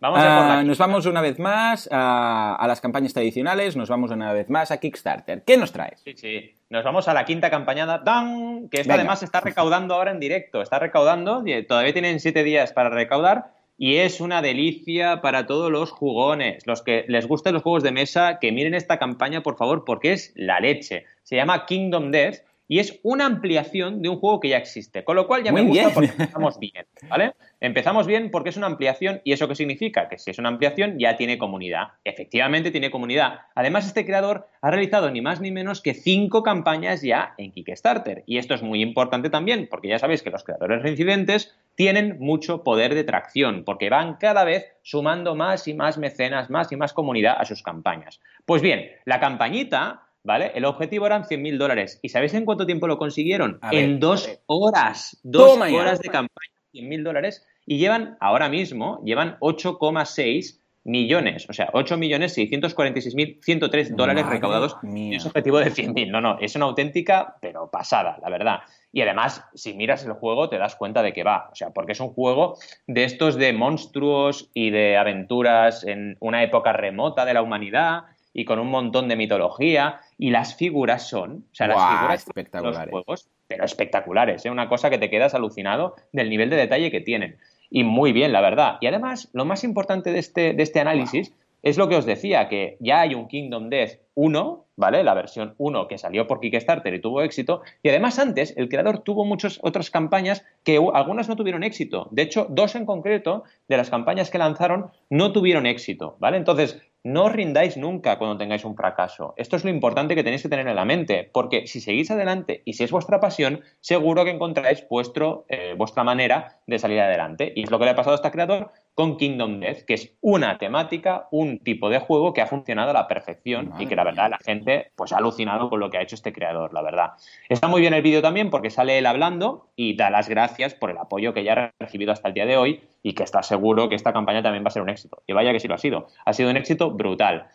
Vamos a ah, nos vamos una vez más a, las campañas tradicionales, nos vamos una vez más a Kickstarter. ¿Qué nos traes? Sí, sí. Nos vamos a la quinta campañada, ¡dan! que esta además está recaudando ahora en directo. Está recaudando, todavía tienen siete días para recaudar y es una delicia para todos los jugones. Los que les gusten los juegos de mesa, que miren esta campaña, por favor, porque es la leche. Se llama Kingdom Death y es una ampliación de un juego que ya existe. Con lo cual ya me gusta porque empezamos bien, ¿vale? Empezamos bien porque es una ampliación y eso qué significa? Que si es una ampliación ya tiene comunidad. Efectivamente tiene comunidad. Además, este creador ha realizado ni más ni menos que cinco campañas ya en Kickstarter. Y esto es muy importante también porque ya sabéis que los creadores reincidentes tienen mucho poder de tracción porque van cada vez sumando más y más mecenas, más y más comunidad a sus campañas. Pues bien, la campañita ¿vale? El objetivo eran 100.000 dólares. ¿Y sabéis en cuánto tiempo lo consiguieron? en dos horas. Dos horas de campaña, 100.000 dólares. Y llevan, ahora mismo, llevan 8,6 millones, o sea, 8.646.103 dólares recaudados en ese objetivo de 100.000. No, no, es una auténtica, pero pasada, la verdad. Y además, si miras el juego, te das cuenta de que va. O sea, porque es un juego de estos de monstruos y de aventuras en una época remota de la humanidad y con un montón de mitología y las figuras son, o sea, las figuras espectaculares. Los juegos, pero espectaculares, ¿eh? una cosa que te quedas alucinado del nivel de detalle que tienen. Y muy bien, la verdad. Y además, lo más importante de este, de este análisis es lo que os decía, que ya hay un Kingdom Death 1, ¿vale? La versión 1 que salió por Kickstarter y tuvo éxito. Y además antes el creador tuvo muchas otras campañas que algunas no tuvieron éxito. De hecho, dos en concreto de las campañas que lanzaron no tuvieron éxito, ¿vale? Entonces, no os rindáis nunca cuando tengáis un fracaso. Esto es lo importante que tenéis que tener en la mente, porque si seguís adelante y si es vuestra pasión, seguro que encontráis vuestro, eh, vuestra manera de salir adelante. Y es lo que le ha pasado a este creador con Kingdom Death, que es una temática, un tipo de juego que ha funcionado a la perfección y que la verdad la gente pues ha alucinado con lo que ha hecho este creador, la verdad. Está muy bien el vídeo también porque sale él hablando y da las gracias por el apoyo que ya ha recibido hasta el día de hoy y que está seguro que esta campaña también va a ser un éxito. Y vaya que sí lo ha sido. Ha sido un éxito brutal.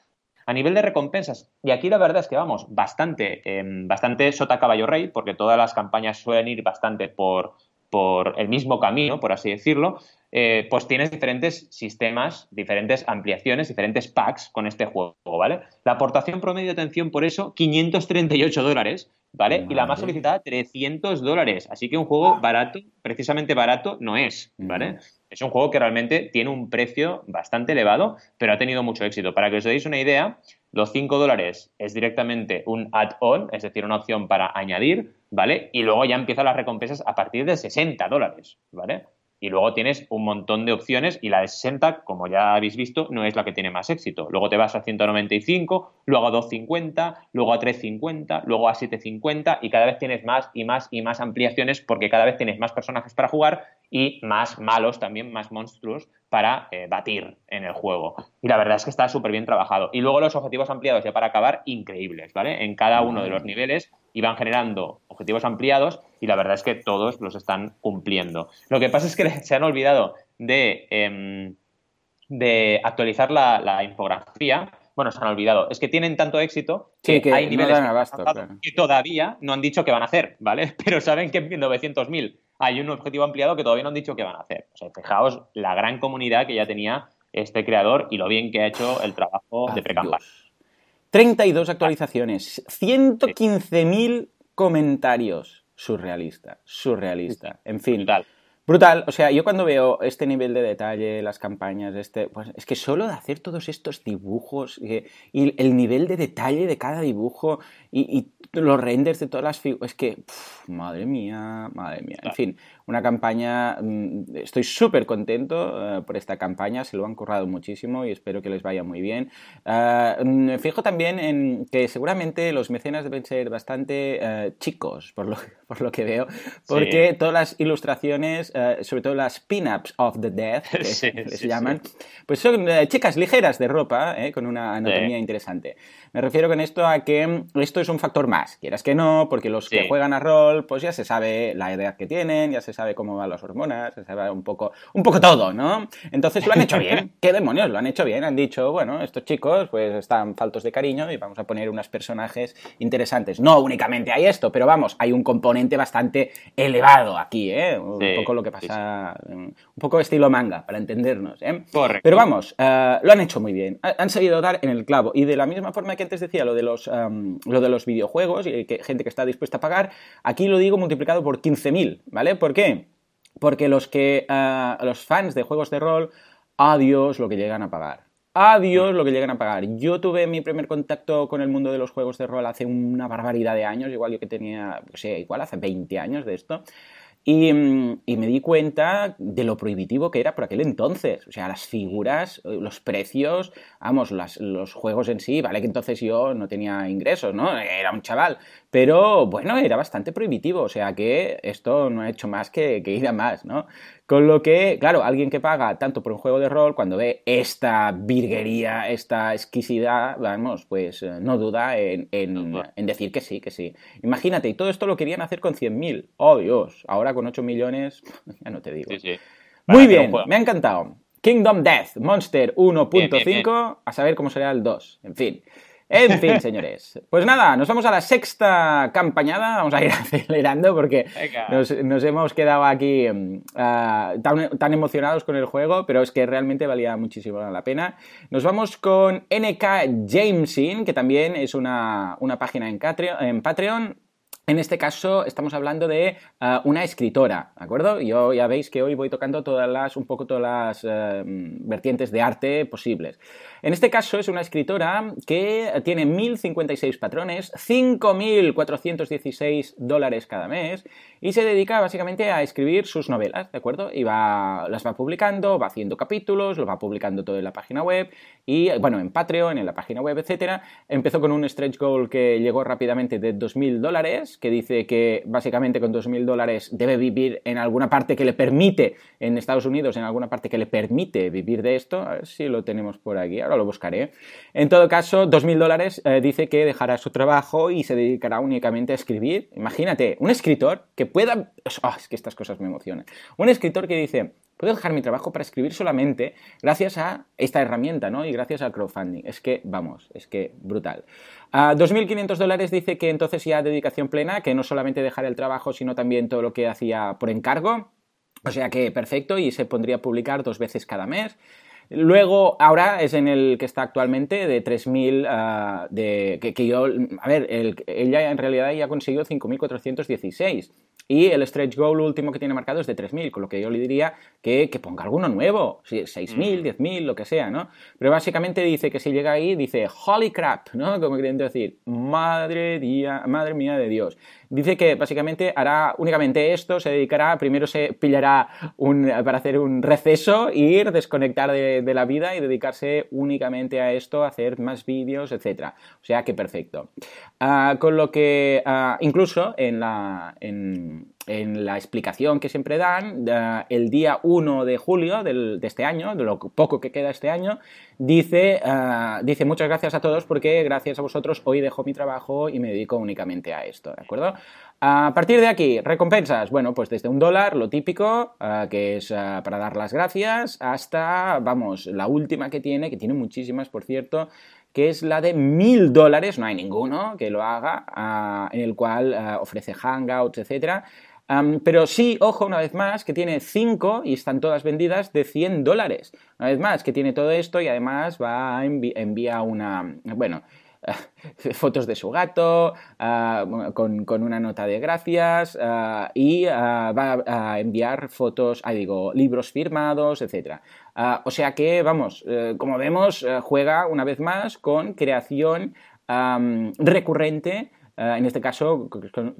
A nivel de recompensas, y aquí la verdad es que vamos bastante, em, bastante sota caballo rey, porque todas las campañas suelen ir bastante por, por el mismo camino, por así decirlo, eh, pues tienes diferentes sistemas, diferentes ampliaciones, diferentes packs con este juego, ¿vale? La aportación promedio de atención por eso, 538 dólares, ¿vale? Y la más solicitada, 300 dólares. Así que un juego barato, precisamente barato, no es, ¿vale? Es un juego que realmente tiene un precio bastante elevado, pero ha tenido mucho éxito. Para que os deis una idea, los 5 dólares es directamente un add-on, es decir, una opción para añadir, ¿vale? Y luego ya empiezan las recompensas a partir de 60 dólares, ¿vale? Y luego tienes un montón de opciones y la de 60, como ya habéis visto, no es la que tiene más éxito. Luego te vas a 195, luego a 250, luego a 350, luego a 750 y cada vez tienes más y más y más ampliaciones porque cada vez tienes más personajes para jugar y más malos también, más monstruos para eh, batir en el juego. Y la verdad es que está súper bien trabajado. Y luego los objetivos ampliados, ya para acabar, increíbles, ¿vale? En cada uno de los niveles iban generando objetivos ampliados y la verdad es que todos los están cumpliendo. Lo que pasa es que <laughs> se han olvidado de, em, de actualizar la, infografía. Bueno, se han olvidado. Es que tienen tanto éxito que, hay niveles que todavía no han dicho que van a hacer, ¿vale? <laughs> Pero saben que en 900.000 hay un objetivo ampliado que todavía no han dicho qué van a hacer. O sea, fijaos la gran comunidad que ya tenía este creador y lo bien que ha hecho el trabajo de pre 32 actualizaciones, 115.000 comentarios. Surrealista, surrealista. En fin. Brutal, o sea, yo cuando veo este nivel de detalle, las campañas, este, pues es que solo de hacer todos estos dibujos y, el nivel de detalle de cada dibujo y, los renders de todas las figuras, es que, madre mía, madre mía, en fin, una campaña, mm, estoy súper contento eh, por esta campaña, se lo han currado muchísimo y espero que les vaya muy bien. Eh, me fijo también en que seguramente los mecenas deben ser bastante eh, chicos, por lo, <laughs> por lo que veo, porque todas las ilustraciones, sobre todo las pin-ups of the death, <laughs> que se llaman, pues son chicas ligeras de ropa, con una anatomía interesante. Me refiero con esto a que esto es un factor más, quieras que no, porque los que juegan a rol, pues ya se sabe la edad que tienen, ya se sabe cómo van las hormonas, se sabe un poco, un poco todo, ¿no? Entonces lo han hecho bien. <laughs> ¿Qué demonios? Lo han hecho bien. Han dicho, bueno, estos chicos pues están faltos de cariño y vamos a poner unos personajes interesantes. No únicamente hay esto, pero vamos, hay un componente bastante elevado aquí, ¿eh? Un poco lo que pasa, un poco estilo manga, para entendernos, ¿eh? Correcto. Pero vamos, eh, lo han hecho muy bien. Han sabido dar en el clavo. Y de la misma forma que antes decía lo de los, lo de los videojuegos y que gente que está dispuesta a pagar, aquí lo digo multiplicado por 15.000, ¿vale? ¿Por qué? Porque los que ah, los fans de juegos de rol, adiós lo que llegan a pagar. Adiós lo que llegan a pagar. Yo tuve mi primer contacto con el mundo de los juegos de rol hace una barbaridad de años, igual yo que tenía, no sé, igual hace 20 años de esto. Y, me di cuenta de lo prohibitivo que era por aquel entonces. O sea, las figuras, eh, los precios, vamos, los juegos en sí, vale que entonces yo no tenía ingresos, ¿no? Era un chaval. Pero bueno, era bastante prohibitivo. O sea que esto no ha hecho más que, que ir a más, ¿no? Con lo que, claro, alguien que paga tanto por un juego de rol, cuando ve esta virguería, esta exquisidad, vamos, pues eh, no duda en, decir que sí, que sí. Imagínate, y todo esto lo querían hacer con 100.000. Oh, Dios, ahora con 8 millones, <laughs> ya no te digo. Muy bien, me ha encantado. Kingdom Death, Monster 1.5, a saber cómo será el 2. En fin. En fin, señores. Pues nada, nos vamos a la sexta campañada. Vamos a ir <laughs> acelerando porque nos, hemos quedado aquí mm, ah, tan, emocionados con el juego, pero es que realmente valía muchísimo la pena. Nos vamos con NK Jamesin, que también es una, página en, en Patreon en este caso estamos hablando de ah, una escritora, ¿de acuerdo? Yo ya veis que hoy voy tocando todas las, un poco todas las eh, vertientes de arte posibles. En este caso es una escritora que tiene 1.056 patrones, 5.416 dólares cada mes y se dedica básicamente a escribir sus novelas, ¿de acuerdo? Y va, las va publicando, va haciendo capítulos, lo va publicando todo en la página web y, bueno, en Patreon, en la página web, etcétera. Empezó con un stretch goal que llegó rápidamente de 2.000 dólares, que dice que básicamente con 2.000 dólares debe vivir en alguna parte que le permite, en Estados Unidos, en alguna parte que le permite vivir de esto. A ver si lo tenemos por aquí, ahora lo buscaré. En todo caso, 2.000 dólares eh, dice que dejará su trabajo y se dedicará únicamente a escribir. Imagínate, un escritor que pueda... Ah, es que estas cosas me emocionan. Un escritor que dice, puedo dejar mi trabajo para escribir solamente gracias a esta herramienta, ¿no? Y gracias al crowdfunding. Es que, vamos, es que brutal. A 2.500 dólares dice que entonces ya dedicación plena, que no solamente dejar el trabajo, sino también todo lo que hacía por encargo. O sea que perfecto y se pondría a publicar dos veces cada mes. Luego, ahora es en el que está actualmente, de 3.000, ah, de, que, yo, a ver, ella en realidad ya ha conseguido 5.416. Y el stretch goal último que tiene marcado es de 3.000, con lo que yo le diría que, ponga alguno nuevo, 6.000, 10.000, lo que sea, ¿no? Pero básicamente dice que si llega ahí, dice, holy crap, ¿no? Como queriendo decir, madre, día, madre mía de Dios. Dice que básicamente hará únicamente esto, se dedicará, primero se pillará para hacer un receso, ir, desconectar de, la vida y dedicarse únicamente a esto, hacer más vídeos, etc. O sea que perfecto. Ah, con lo que ah, incluso en la, en, en la explicación que siempre dan, el día 1 de julio de este año, de lo poco que queda este año, dice, ah, dice muchas gracias a todos porque gracias a vosotros hoy dejo mi trabajo y me dedico únicamente a esto, ¿de acuerdo? A partir de aquí, recompensas, bueno, pues desde un dólar, lo típico, ah, que es para dar las gracias, hasta, vamos, la última que tiene, que tiene muchísimas, por cierto, que es la de mil dólares, no hay ninguno que lo haga, en el cual ofrece hangouts, etcétera, pero sí, ojo, una vez más, que tiene 5 y están todas vendidas de 100 dólares. Una vez más, que tiene todo esto y además va a enviar una, bueno, <laughs> fotos de su gato, ah, con, una nota de gracias ah, y ah, va a enviar fotos, ah, digo, libros firmados, etc. o sea que, vamos, eh, como vemos, eh, juega una vez más con creación recurrente. En este caso,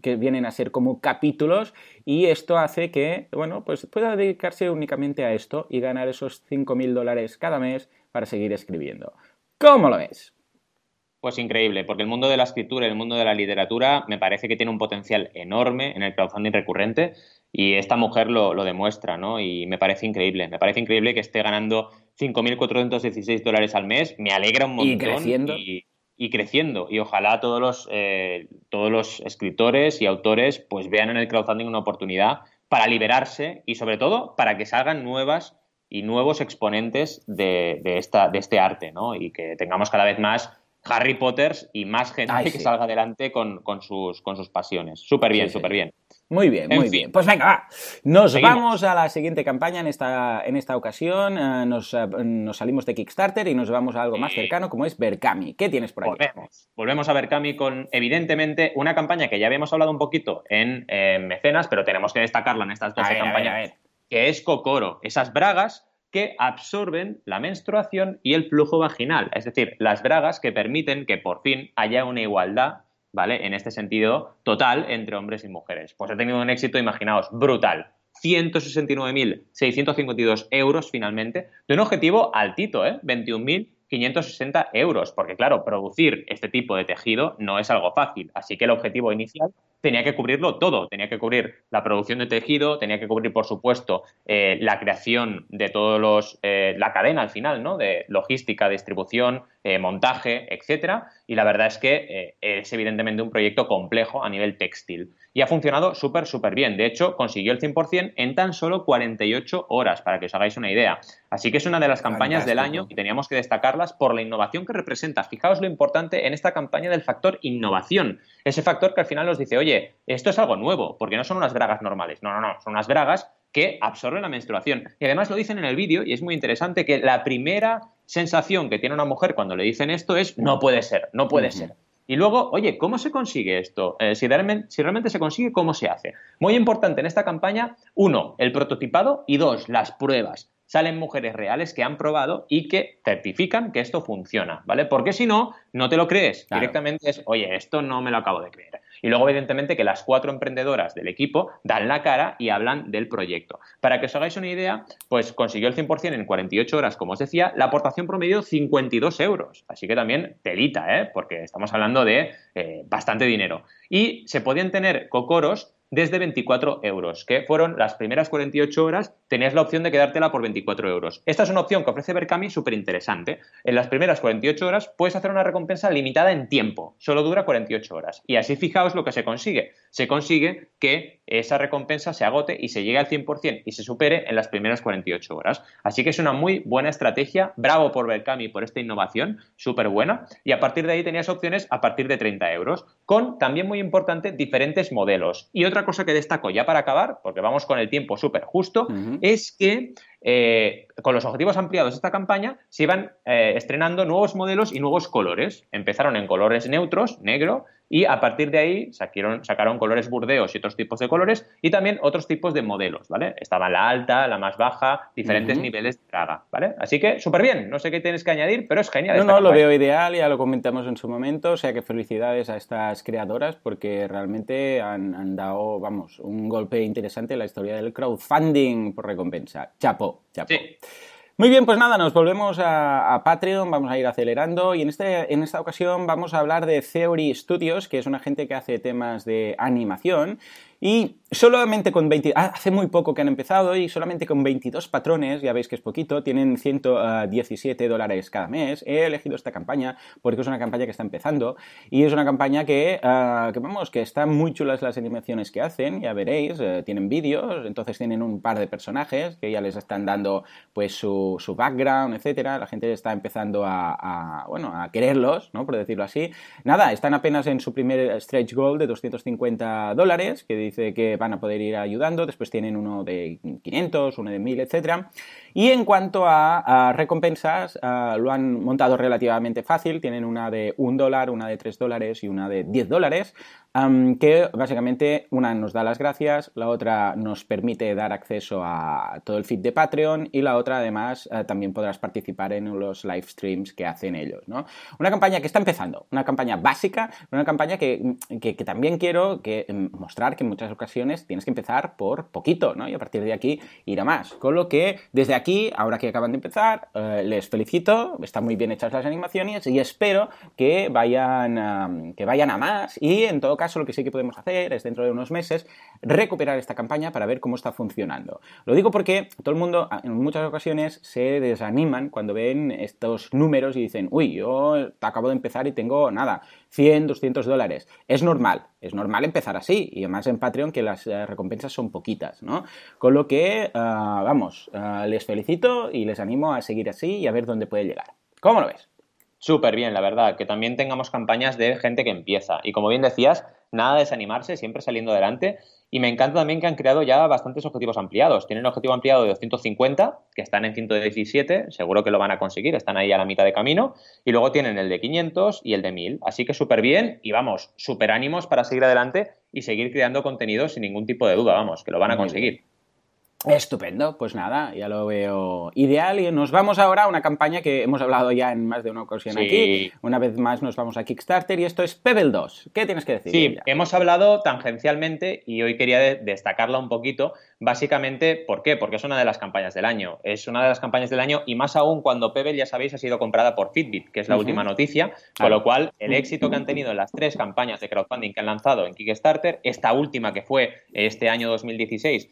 que vienen a ser como capítulos, y esto hace que, bueno, pues pueda dedicarse únicamente a esto y ganar esos 5.000 dólares cada mes para seguir escribiendo. ¿Cómo lo ves? Pues increíble, porque el mundo de la escritura y el mundo de la literatura me parece que tiene un potencial enorme en el crowdfunding recurrente y esta mujer lo, demuestra, ¿no? Y me parece increíble, me parece increíble que esté ganando 5.416 dólares al mes, me alegra un montón. Y creciendo. Y, creciendo. Y ojalá todos los, eh, todos los escritores y autores pues vean en el crowdfunding una oportunidad para liberarse y sobre todo para que salgan nuevas y nuevos exponentes de, de, esta, de este arte, ¿no? Y que tengamos cada vez más Harry Potter y más gente que salga adelante con, sus, con sus pasiones. Súper bien, súper bien. Muy bien, muy bien. Pues venga, va. Nos vamos a la siguiente campaña en esta, en esta ocasión. Eh, nos, eh, nos, salimos de Kickstarter y nos vamos a algo más cercano como es Berkami. ¿Qué tienes por ahí? Volvemos. Volvemos a Berkami con, evidentemente, una campaña que ya habíamos hablado un poquito en Mecenas, pero tenemos que destacarla en estas 12 campañas, que es Cocoro. Esas bragas que absorben la menstruación y el flujo vaginal, es decir, las bragas que permiten que por fin haya una igualdad, ¿vale? En este sentido, total entre hombres y mujeres. Pues ha tenido un éxito, imaginaos, brutal. 169.652 euros finalmente, de un objetivo altito, ¿eh? 21.560 euros, porque claro, producir este tipo de tejido no es algo fácil, así que el objetivo inicial tenía que cubrirlo todo. Tenía que cubrir la producción de tejido, tenía que cubrir, por supuesto, eh, la creación de todos los, eh, la cadena al final, ¿no? De logística, distribución, eh, montaje, etcétera. Y la verdad es que es evidentemente un proyecto complejo a nivel textil. Y ha funcionado súper, súper bien. De hecho, consiguió el 100% en tan solo 48 horas, para que os hagáis una idea. Así que es una de las campañas del año y teníamos que destacarlas por la innovación que representa. Fijaos lo importante en esta campaña del factor innovación. Ese factor que al final nos dice, oye, esto es algo nuevo, porque no son unas bragas normales, no, no, no, son unas bragas que absorben la menstruación. Y además lo dicen en el vídeo, y es muy interesante que la primera sensación que tiene una mujer cuando le dicen esto es, no puede ser, no puede ser. Y luego, oye, ¿cómo se consigue esto? Eh, si, realmente, si, realmente, se consigue, ¿cómo se hace? Muy importante en esta campaña, uno, el prototipado y dos, las pruebas salen mujeres reales que han probado y que certifican que esto funciona, ¿vale? Porque si no, no te lo crees. Directamente es, oye, esto no me lo acabo de creer. Y luego, evidentemente, que las cuatro emprendedoras del equipo dan la cara y hablan del proyecto. Para que os hagáis una idea, pues consiguió el 100% en 48 horas, como os decía, la aportación promedio 52 euros. Así que también telita, ¿eh? Porque estamos hablando de eh, bastante dinero. Y se podían tener cocoros desde 24 euros, que fueron las primeras 48 horas, tenías la opción de quedártela por 24 euros. Esta es una opción que ofrece Berkami súper interesante. En las primeras 48 horas puedes hacer una recompensa limitada en tiempo, solo dura 48 horas. Y así fijaos lo que se consigue. Se consigue que esa recompensa se agote y se llegue al 100% y se supere en las primeras 48 horas. Así que es una muy buena estrategia. Bravo por Berkami por esta innovación, súper buena. Y a partir de ahí tenías opciones a partir de 30 euros, con también muy importante diferentes modelos. Y otra cosa que destaco ya para acabar, porque vamos con el tiempo súper justo, es que eh, con los objetivos ampliados de esta campaña, se iban eh, estrenando nuevos modelos y nuevos colores. Empezaron en colores neutros, negro, y a partir de ahí sacaron, sacaron colores burdeos y otros tipos de colores y también otros tipos de modelos, ¿vale? Estaba la alta, la más baja, diferentes niveles de traga, ¿vale? Así que súper bien, no sé qué tienes que añadir, pero es genial. No, no, lo veo ideal, ya lo comentamos en su momento, o sea que felicidades a estas creadoras porque realmente han, han dado, vamos, un golpe interesante en la historia del crowdfunding por recompensa. Chapo, chapo. Sí. Muy bien, pues nada, nos volvemos a, Patreon, vamos a ir acelerando y en, este, en esta ocasión vamos a hablar de Theory Studios, que es una gente que hace temas de animación y solamente con 20, ah, hace muy poco que han empezado y solamente con 22 patrones, ya veis que es poquito, tienen 117 dólares cada mes. He elegido esta campaña porque es una campaña que está empezando y es una campaña que, ah, que vamos, que están muy chulas las animaciones que hacen, ya veréis, eh, tienen vídeos, entonces tienen un par de personajes que ya les están dando pues su, su background, etcétera. La gente está empezando a, a, bueno, a quererlos, ¿no? Por decirlo así. Nada, están apenas en su primer stretch goal de 250 dólares, que dice que van a poder ir ayudando, después tienen uno de 500, uno de 1000, etc. Y en cuanto a, recompensas, lo han montado relativamente fácil, tienen una de 1 dólar, una de 3 dólares y una de 10 dólares que básicamente una nos da las gracias, la otra nos permite dar acceso a todo el feed de Patreon y la otra además eh, también podrás participar en los live streams que hacen ellos. ¿no? Una campaña que está empezando, una campaña básica, una campaña que, también quiero que, mm, mostrar que en muchas ocasiones tienes que empezar por poquito ¿no? y a partir de aquí ir a más. Con lo que desde aquí, ahora que acaban de empezar, eh, les felicito, están muy bien hechas las animaciones y espero que vayan, que vayan a más y en todo caso lo que sí que podemos hacer es dentro de unos meses recuperar esta campaña para ver cómo está funcionando. Lo digo porque todo el mundo en muchas ocasiones se desaniman cuando ven estos números y dicen, uy, yo acabo de empezar y tengo nada, 100, 200 dólares. Es normal, es normal empezar así y además en Patreon que las eh, recompensas son poquitas, ¿no? Con lo que, ah, vamos, ah, les felicito y les animo a seguir así y a ver dónde puede llegar. ¿Cómo lo ves? Súper bien, la verdad, que también tengamos campañas de gente que empieza. Y como bien decías, nada de desanimarse, siempre saliendo adelante. Y me encanta también que han creado ya bastantes objetivos ampliados. Tienen un objetivo ampliado de 250, que están en 117, seguro que lo van a conseguir, están ahí a la mitad de camino. Y luego tienen el de 500 y el de 1000. Así que súper bien y vamos, súper ánimos para seguir adelante y seguir creando contenido sin ningún tipo de duda, vamos, que lo van a conseguir. Estupendo, pues nada, ya lo veo ideal y nos vamos ahora a una campaña que hemos hablado ya en más de una ocasión aquí. Una vez más nos vamos a Kickstarter y esto es Pebble 2. ¿Qué tienes que decir? Sí, hemos hablado tangencialmente y hoy quería destacarla un poquito. Básicamente, ¿por qué? Porque es una de las campañas del año. Es una de las campañas del año y más aún cuando Pebble, ya sabéis, ha sido comprada por Fitbit, que es la última noticia. Con lo cual, el éxito que han tenido en las tres campañas de crowdfunding que han lanzado en Kickstarter, esta última que fue este año 2016,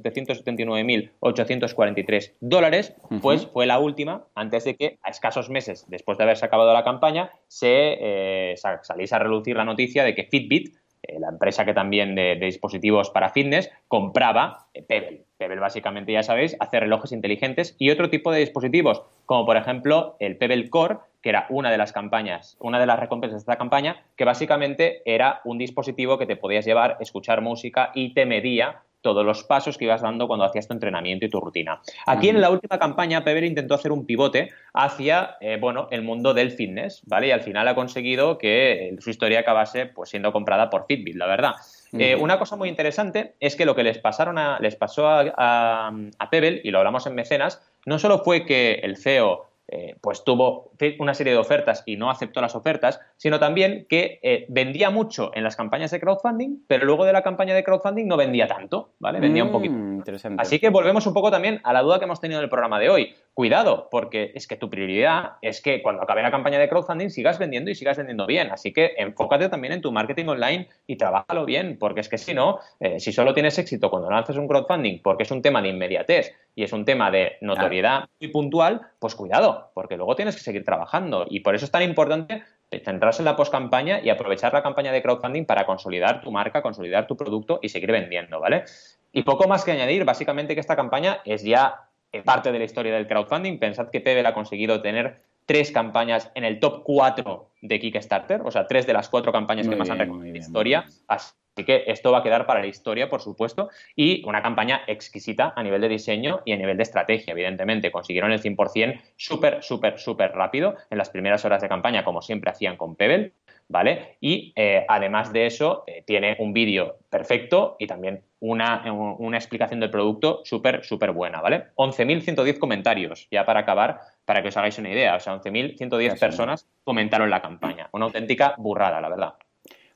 12.779.843 dólares, pues fue la última antes de que, a escasos meses después de haberse acabado la campaña, se eh, saliese a relucir la noticia de que Fitbit, eh, la empresa que también de, dispositivos para fitness, compraba eh, Pebble. Pebble básicamente, ya sabéis, hace relojes inteligentes y otro tipo de dispositivos, como por ejemplo el Pebble Core, que era una de las campañas, una de las recompensas de esta campaña, que básicamente era un dispositivo que te podías llevar, escuchar música y te medía todos los pasos que ibas dando cuando hacías tu entrenamiento y tu rutina. Aquí en la última campaña, Pebble intentó hacer un pivote hacia, eh, bueno, el mundo del fitness, ¿vale? Y al final ha conseguido que su historia acabase pues, siendo comprada por Fitbit, la verdad. Eh, una cosa muy interesante es que lo que les, pasaron a, les pasó a, a Pebble, y lo hablamos en Mecenas, no solo fue que el CEO eh, pues tuvo una serie de ofertas y no aceptó las ofertas, sino también que eh, vendía mucho en las campañas de crowdfunding, pero luego de la campaña de crowdfunding no vendía tanto, ¿vale? Vendía un mm, poquito. Interesante. Así que volvemos un poco también a la duda que hemos tenido en el programa de hoy. Cuidado, porque es que tu prioridad es que cuando acabe la campaña de crowdfunding sigas vendiendo y sigas vendiendo bien. Así que enfócate también en tu marketing online y trabájalo bien, porque es que si no, eh, si solo tienes éxito cuando lanzas un crowdfunding porque es un tema de inmediatez y es un tema de notoriedad muy puntual, pues cuidado, porque luego tienes que seguir trabajando. Y por eso es tan importante centrarse en la post-campaña y aprovechar la campaña de crowdfunding para consolidar tu marca, consolidar tu producto y seguir vendiendo, ¿vale? Y poco más que añadir, básicamente que esta campaña es ya parte de la historia del crowdfunding. Pensad que Pebble ha conseguido tener tres campañas en el top 4 de Kickstarter, o sea, tres de las cuatro campañas que más han recorrido en la historia. Así que esto va a quedar para la historia, por supuesto, y una campaña exquisita a nivel de diseño y a nivel de estrategia, evidentemente. Consiguieron el 100% súper, súper, súper rápido en las primeras horas de campaña, como siempre hacían con Pebble, ¿vale? Y eh, además de eso, eh, tiene un vídeo perfecto y también una, una explicación del producto súper, súper buena, ¿vale? 11.110 comentarios, ya para acabar, para que os hagáis una idea. O sea, 11.110 personas comentaron la campaña. Una auténtica burrada, la verdad.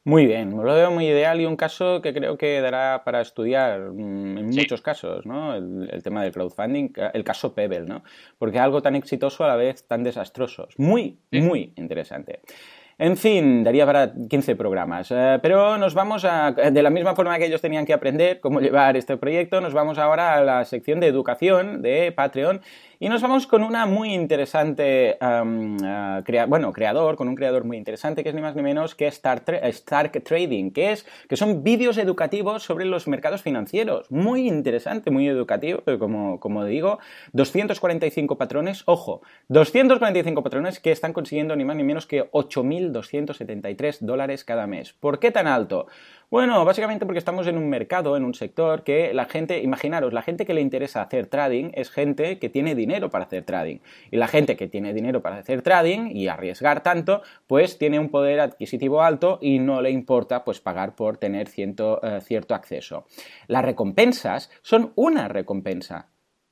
Muy bien, lo veo muy ideal y un caso que creo que dará para estudiar mm, en muchos casos, ¿no? El, tema del crowdfunding, el caso Pebble, ¿no? Porque algo tan exitoso a la vez tan desastroso. Muy, muy interesante. En fin, daría para 15 programas. Eh, pero nos vamos a, de la misma forma que ellos tenían que aprender cómo llevar este proyecto, nos vamos ahora a la sección de educación de Patreon y nos vamos con una muy interesante, eh, bueno, creador, con un creador muy interesante que es ni más ni menos que Stark, Trading, que, es, que son vídeos educativos sobre los mercados financieros. Muy interesante, muy educativo, pero como, como digo, 245 patrones, ojo, 245 patrones que están consiguiendo ni más ni menos que 8.273 dólares cada mes. ¿Por qué tan alto? Bueno, básicamente porque estamos en un mercado, en un sector que la gente, imaginaros, la gente que le interesa hacer trading es gente que tiene dinero para hacer trading. Y la gente que tiene dinero para hacer trading y arriesgar tanto, pues tiene un poder adquisitivo alto y no le importa pues pagar por tener eh, cierto acceso. Las recompensas son una recompensa.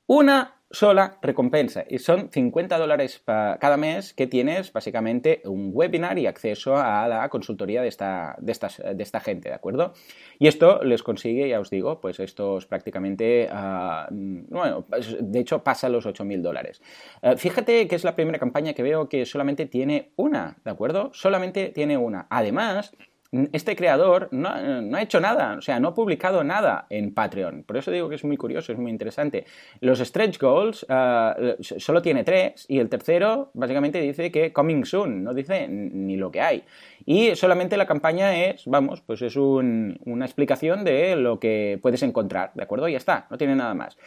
Una sola recompensa y son 50 dólares cada mes que tienes básicamente un webinar y acceso a la consultoría de esta, de de esta gente, ¿de acuerdo? Y esto les consigue, ya os digo, pues esto es prácticamente, ah, bueno, pues, de hecho pasa los 8.000 dólares. Eh, fíjate que es la primera campaña que veo que solamente tiene una, ¿de acuerdo? Solamente tiene una. Además, este creador no, ha hecho nada, o sea, no ha publicado nada en Patreon. Por eso digo que es muy curioso, es muy interesante. Los stretch goals uh, solo tiene tres y el tercero básicamente dice que coming soon, no dice ni lo que hay. Y solamente la campaña es, vamos, pues es una explicación de lo que puedes encontrar, ¿de acuerdo? Ya está, no tiene nada más.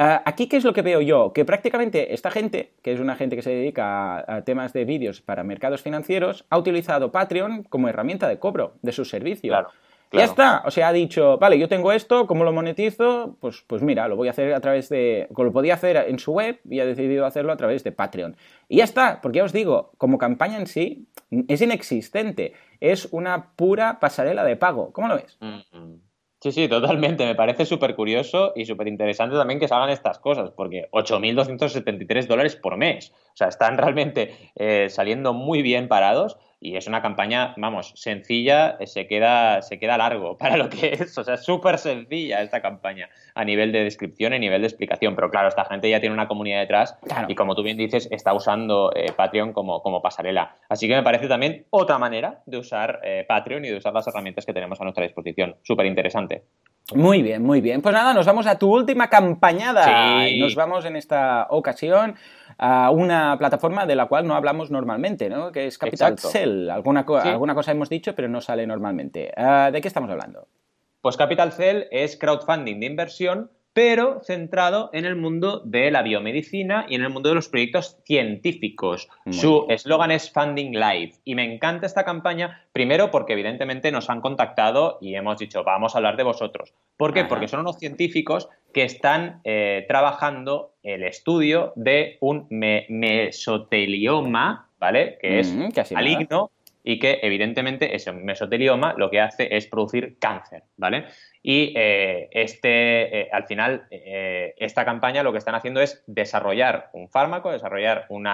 Ah, aquí, ¿qué es lo que veo yo? Que prácticamente esta gente, que es una gente que se dedica a, temas de vídeos para mercados financieros, ha utilizado Patreon como herramienta de cobro de sus servicios. Claro, Ya está, o sea, ha dicho, vale, yo tengo esto, ¿cómo lo monetizo? Pues, pues mira, lo voy a hacer a través de, lo podía hacer en su web y ha decidido hacerlo a través de Patreon. Y ya está, porque ya os digo, como campaña en sí es inexistente, es una pura pasarela de pago. ¿Cómo lo ves? Mm-hmm. Sí, sí, totalmente. Me parece súper curioso y súper interesante también que se hagan estas cosas, porque 8.273 dólares por mes. O sea, están realmente eh, saliendo muy bien parados y es una campaña, vamos, sencilla, se queda, se queda largo <laughs> para lo que es, o sea, súper sencilla esta campaña a nivel de descripción y nivel de explicación, pero claro, esta gente ya tiene una comunidad detrás y como tú bien dices, está usando eh, Patreon como, como pasarela. Así que me parece también otra manera de usar eh, Patreon y de usar las herramientas que tenemos a nuestra disposición. Súper interesante. Muy bien, muy bien. Pues nada, nos vamos a tu última campañada. Sí. Nos vamos en esta ocasión a una plataforma de la cual no hablamos normalmente, ¿no? Que es Capital Cell. Alguna, alguna cosa hemos dicho, pero no sale normalmente. Ah, ¿De qué estamos hablando? Pues Capital Cell es crowdfunding de inversión pero centrado en el mundo de la biomedicina y en el mundo de los proyectos científicos. Su eslogan es Funding Life y me encanta esta campaña, primero porque evidentemente nos han contactado y hemos dicho, vamos a hablar de vosotros. ¿Por qué? Porque son unos científicos que están eh, trabajando el estudio de un mesotelioma, ¿vale? Que es mm, maligno y que evidentemente ese mesotelioma lo que hace es producir cáncer, ¿vale? Y eh, este, eh, al final, eh, esta campaña lo que están haciendo es desarrollar un fármaco, desarrollar un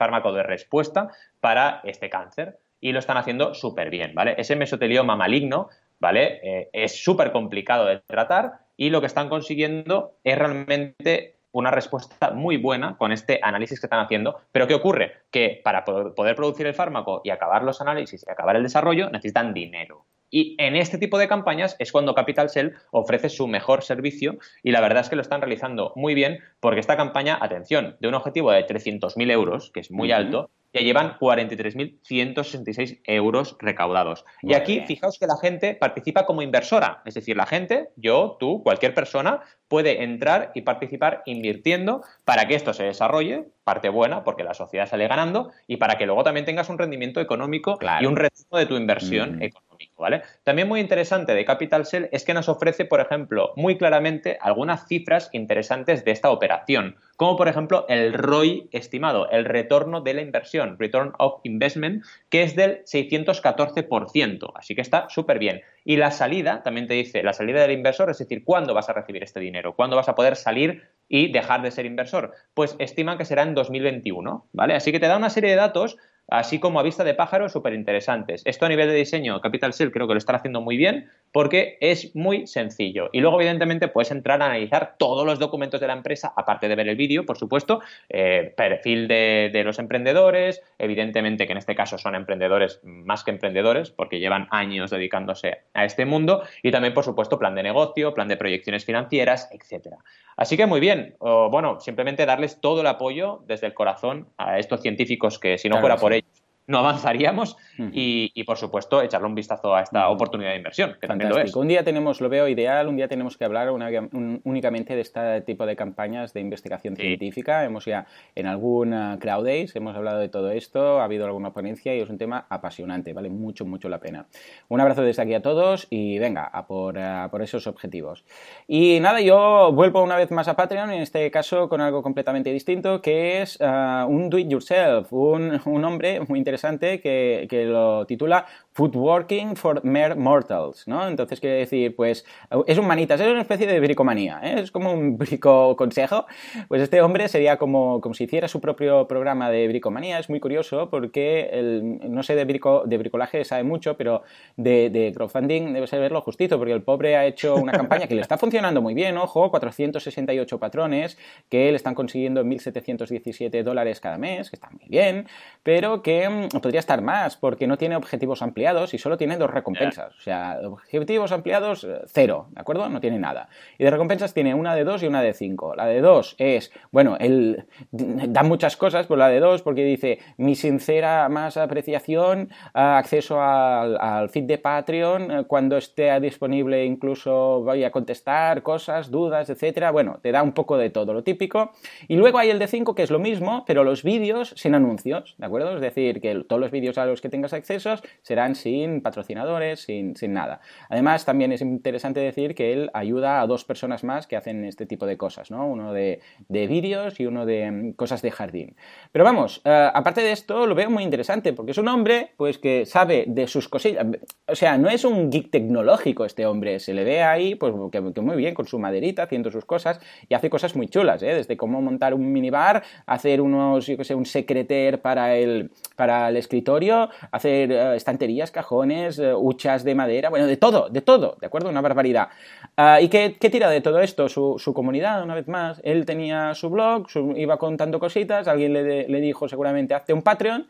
fármaco de respuesta para este cáncer. Y lo están haciendo súper bien, ¿vale? Ese mesotelioma maligno, ¿vale? es súper complicado de tratar y lo que están consiguiendo es realmente una respuesta muy buena con este análisis que están haciendo. Pero ¿qué ocurre? Que para poder producir el fármaco y acabar los análisis y acabar el desarrollo necesitan dinero. Y en este tipo de campañas es cuando Capital Cell ofrece su mejor servicio y la verdad es que lo están realizando muy bien porque esta campaña, atención, de un objetivo de 300.000 euros, que es muy alto, ya llevan 43.166 euros recaudados. y aquí, fijaos que la gente participa como inversora, es decir, la gente, yo, tú, cualquier persona, puede entrar y participar invirtiendo para que esto se desarrolle, parte buena, porque la sociedad sale ganando, y para que luego también tengas un rendimiento económico y un retorno de tu inversión económica. ¿vale? También muy interesante de Capital Cell es que nos ofrece, por ejemplo, muy claramente algunas cifras interesantes de esta operación, como por ejemplo el ROI estimado, el retorno de la inversión, Return of Investment, que es del 614%, así que está súper bien. Y la salida, también te dice, la salida del inversor, es decir, ¿cuándo vas a recibir este dinero? ¿Cuándo vas a poder salir y dejar de ser inversor? Pues estiman que será en 2021, ¿vale? Así que te da una serie de datos así como a vista de pájaro súper interesantes. Esto a nivel de diseño, Capital Cell creo que lo están haciendo muy bien porque es muy sencillo. Y luego, evidentemente, puedes entrar a analizar todos los documentos de la empresa, aparte de ver el vídeo, por supuesto, eh, perfil de, de, los emprendedores, evidentemente que en este caso son emprendedores más que emprendedores porque llevan años dedicándose a este mundo y también, por supuesto, plan de negocio, plan de proyecciones financieras, etcétera. Así que muy bien, bueno, simplemente darles todo el apoyo desde el corazón a estos científicos que si no fuera por ellos no avanzaríamos y, por supuesto, echarle un vistazo a esta oportunidad de inversión, que también lo es. Un día tenemos, lo veo ideal, un día tenemos que hablar únicamente de este tipo de campañas de investigación científica. Hemos ya en algún uh, Crowd Days, hemos hablado de todo esto, ha habido alguna ponencia y es un tema apasionante, vale mucho, mucho la pena. Un abrazo desde aquí a todos y venga, a por, por esos objetivos. Y nada, yo vuelvo una vez más a Patreon, en este caso con algo completamente distinto, que es uh, un do it yourself, un, un hombre muy interesante que, que lo titula Foodworking for Mere Mortals, ¿no? Entonces quiere decir, pues, es un manitas, es una especie de bricomanía, ¿eh? es como un <laughs> brico consejo. Pues este hombre sería como, como si hiciera su propio programa de bricomanía. Es muy curioso porque el, no sé de, brico, de bricolaje sabe mucho, pero de, de crowdfunding debe saberlo justito, porque el pobre ha hecho una <laughs> campaña que le está funcionando muy bien, ojo, 468 patrones que le están consiguiendo 1.717 dólares cada mes, que está muy bien, pero que mm, podría estar más porque no tiene objetivos ampliados y solo tiene dos recompensas. O sea, objetivos ampliados, eh, cero, ¿de acuerdo? No tiene nada. Y de recompensas tiene una de dos y una de cinco. La de dos es, bueno, él <laughs> da muchas cosas, por la de dos, porque dice mi sincera más apreciación, acceso al, feed de Patreon, eh, cuando esté disponible incluso voy a contestar cosas, dudas, etcétera. Bueno, te da un poco de todo, lo típico. Y luego hay el de 5, que es lo mismo, pero los vídeos sin anuncios, ¿de acuerdo? Es decir, que todos los vídeos a los que tengas accesos serán sin patrocinadores, sin, nada. Además, también es interesante decir que él ayuda a dos personas más que hacen este tipo de cosas, ¿no? Uno de, vídeos y uno de mm, cosas de jardín. Pero vamos, eh, aparte de esto, lo veo muy interesante porque es un hombre pues que sabe de sus cosillas. O sea, no es un geek tecnológico este hombre, se le ve ahí pues que, muy bien con su maderita haciendo sus cosas y hace cosas muy chulas, ¿eh? Desde cómo montar un minibar, hacer unos, yo qué sé, un secreter para el, para el escritorio, hacer eh, estanterías cajones, eh, huchas de madera, bueno, de todo, de todo, ¿de acuerdo? Una barbaridad. Ah, ¿Y qué, tira de todo esto? Su, comunidad, una vez más. Él tenía su blog, iba contando cositas, alguien le, le dijo seguramente, hazte un Patreon,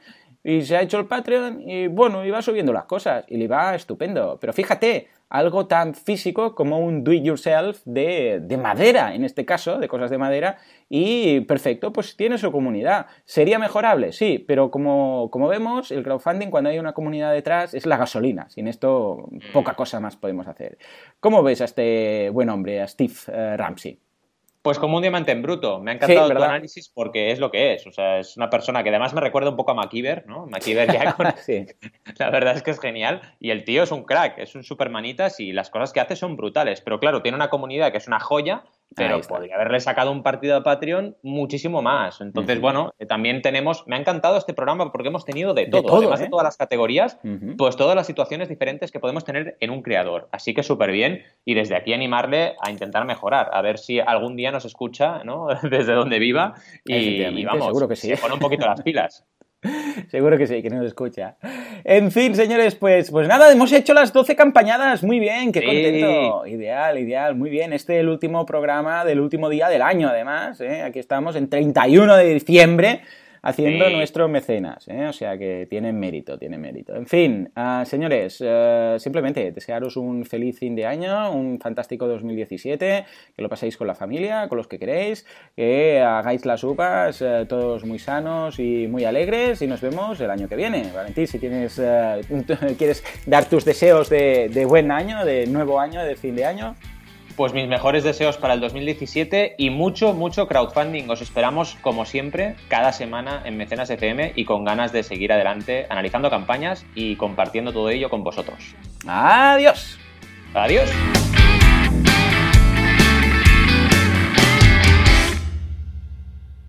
y se ha hecho el Patreon y bueno, iba subiendo las cosas y le va estupendo. Pero fíjate, algo tan físico como un do it yourself de, de, madera, en este caso, de cosas de madera, y perfecto, pues tiene su comunidad. ¿Sería mejorable? Sí, pero como, como vemos, el crowdfunding cuando hay una comunidad detrás es la gasolina. Sin esto, poca cosa más podemos hacer. ¿Cómo ves a este buen hombre, a Steve eh, Ramsey? Pues como un diamante en bruto. Me ha encantado tu análisis porque es lo que es. O sea, es una persona que además me recuerda un poco a MacIver, ¿no? MacIver ya <laughs> con... sí. <laughs> La verdad es que es genial. Y el tío es un crack, es un supermanitas y las cosas que hace son brutales. Pero claro, tiene una comunidad que es una joya pero podría haberle sacado un partido a Patreon muchísimo más. Entonces, bueno, eh, también tenemos, me ha encantado este programa porque hemos tenido de todo, además de ¿eh? todas las categorías, pues todas las situaciones diferentes que podemos tener en un creador. Así que súper bien y desde aquí animarle a intentar mejorar, a ver si algún día nos escucha, ¿no? <laughs> Desde donde viva y, vamos, seguro que sí. se pone un poquito las pilas. <laughs> <laughs> Seguro que sí, que nos escucha. En fin, señores, pues, pues nada, hemos hecho las 12 campañadas. Muy bien, qué contento. Ideal, ideal, muy bien. Este es el último programa del último día del año, además. ¿eh? Aquí estamos en 31 de diciembre haciendo nuestros mecenas, ¿eh? o sea que tienen mérito, tienen mérito. En fin, ah, señores, eh, simplemente desearos un feliz fin de año, un fantástico 2017, que lo paséis con la familia, con los que queréis, que hagáis las upas eh, todos muy sanos y muy alegres y nos vemos el año que viene. Valentín, si tienes, <laughs> quieres dar tus deseos de, de buen año, de nuevo año, de fin de año. Pues mis mejores deseos para el 2017 y mucho, mucho crowdfunding. Os esperamos, como siempre, cada semana en Mecenas FM y con ganas de seguir adelante analizando campañas y compartiendo todo ello con vosotros. Adiós. Adiós.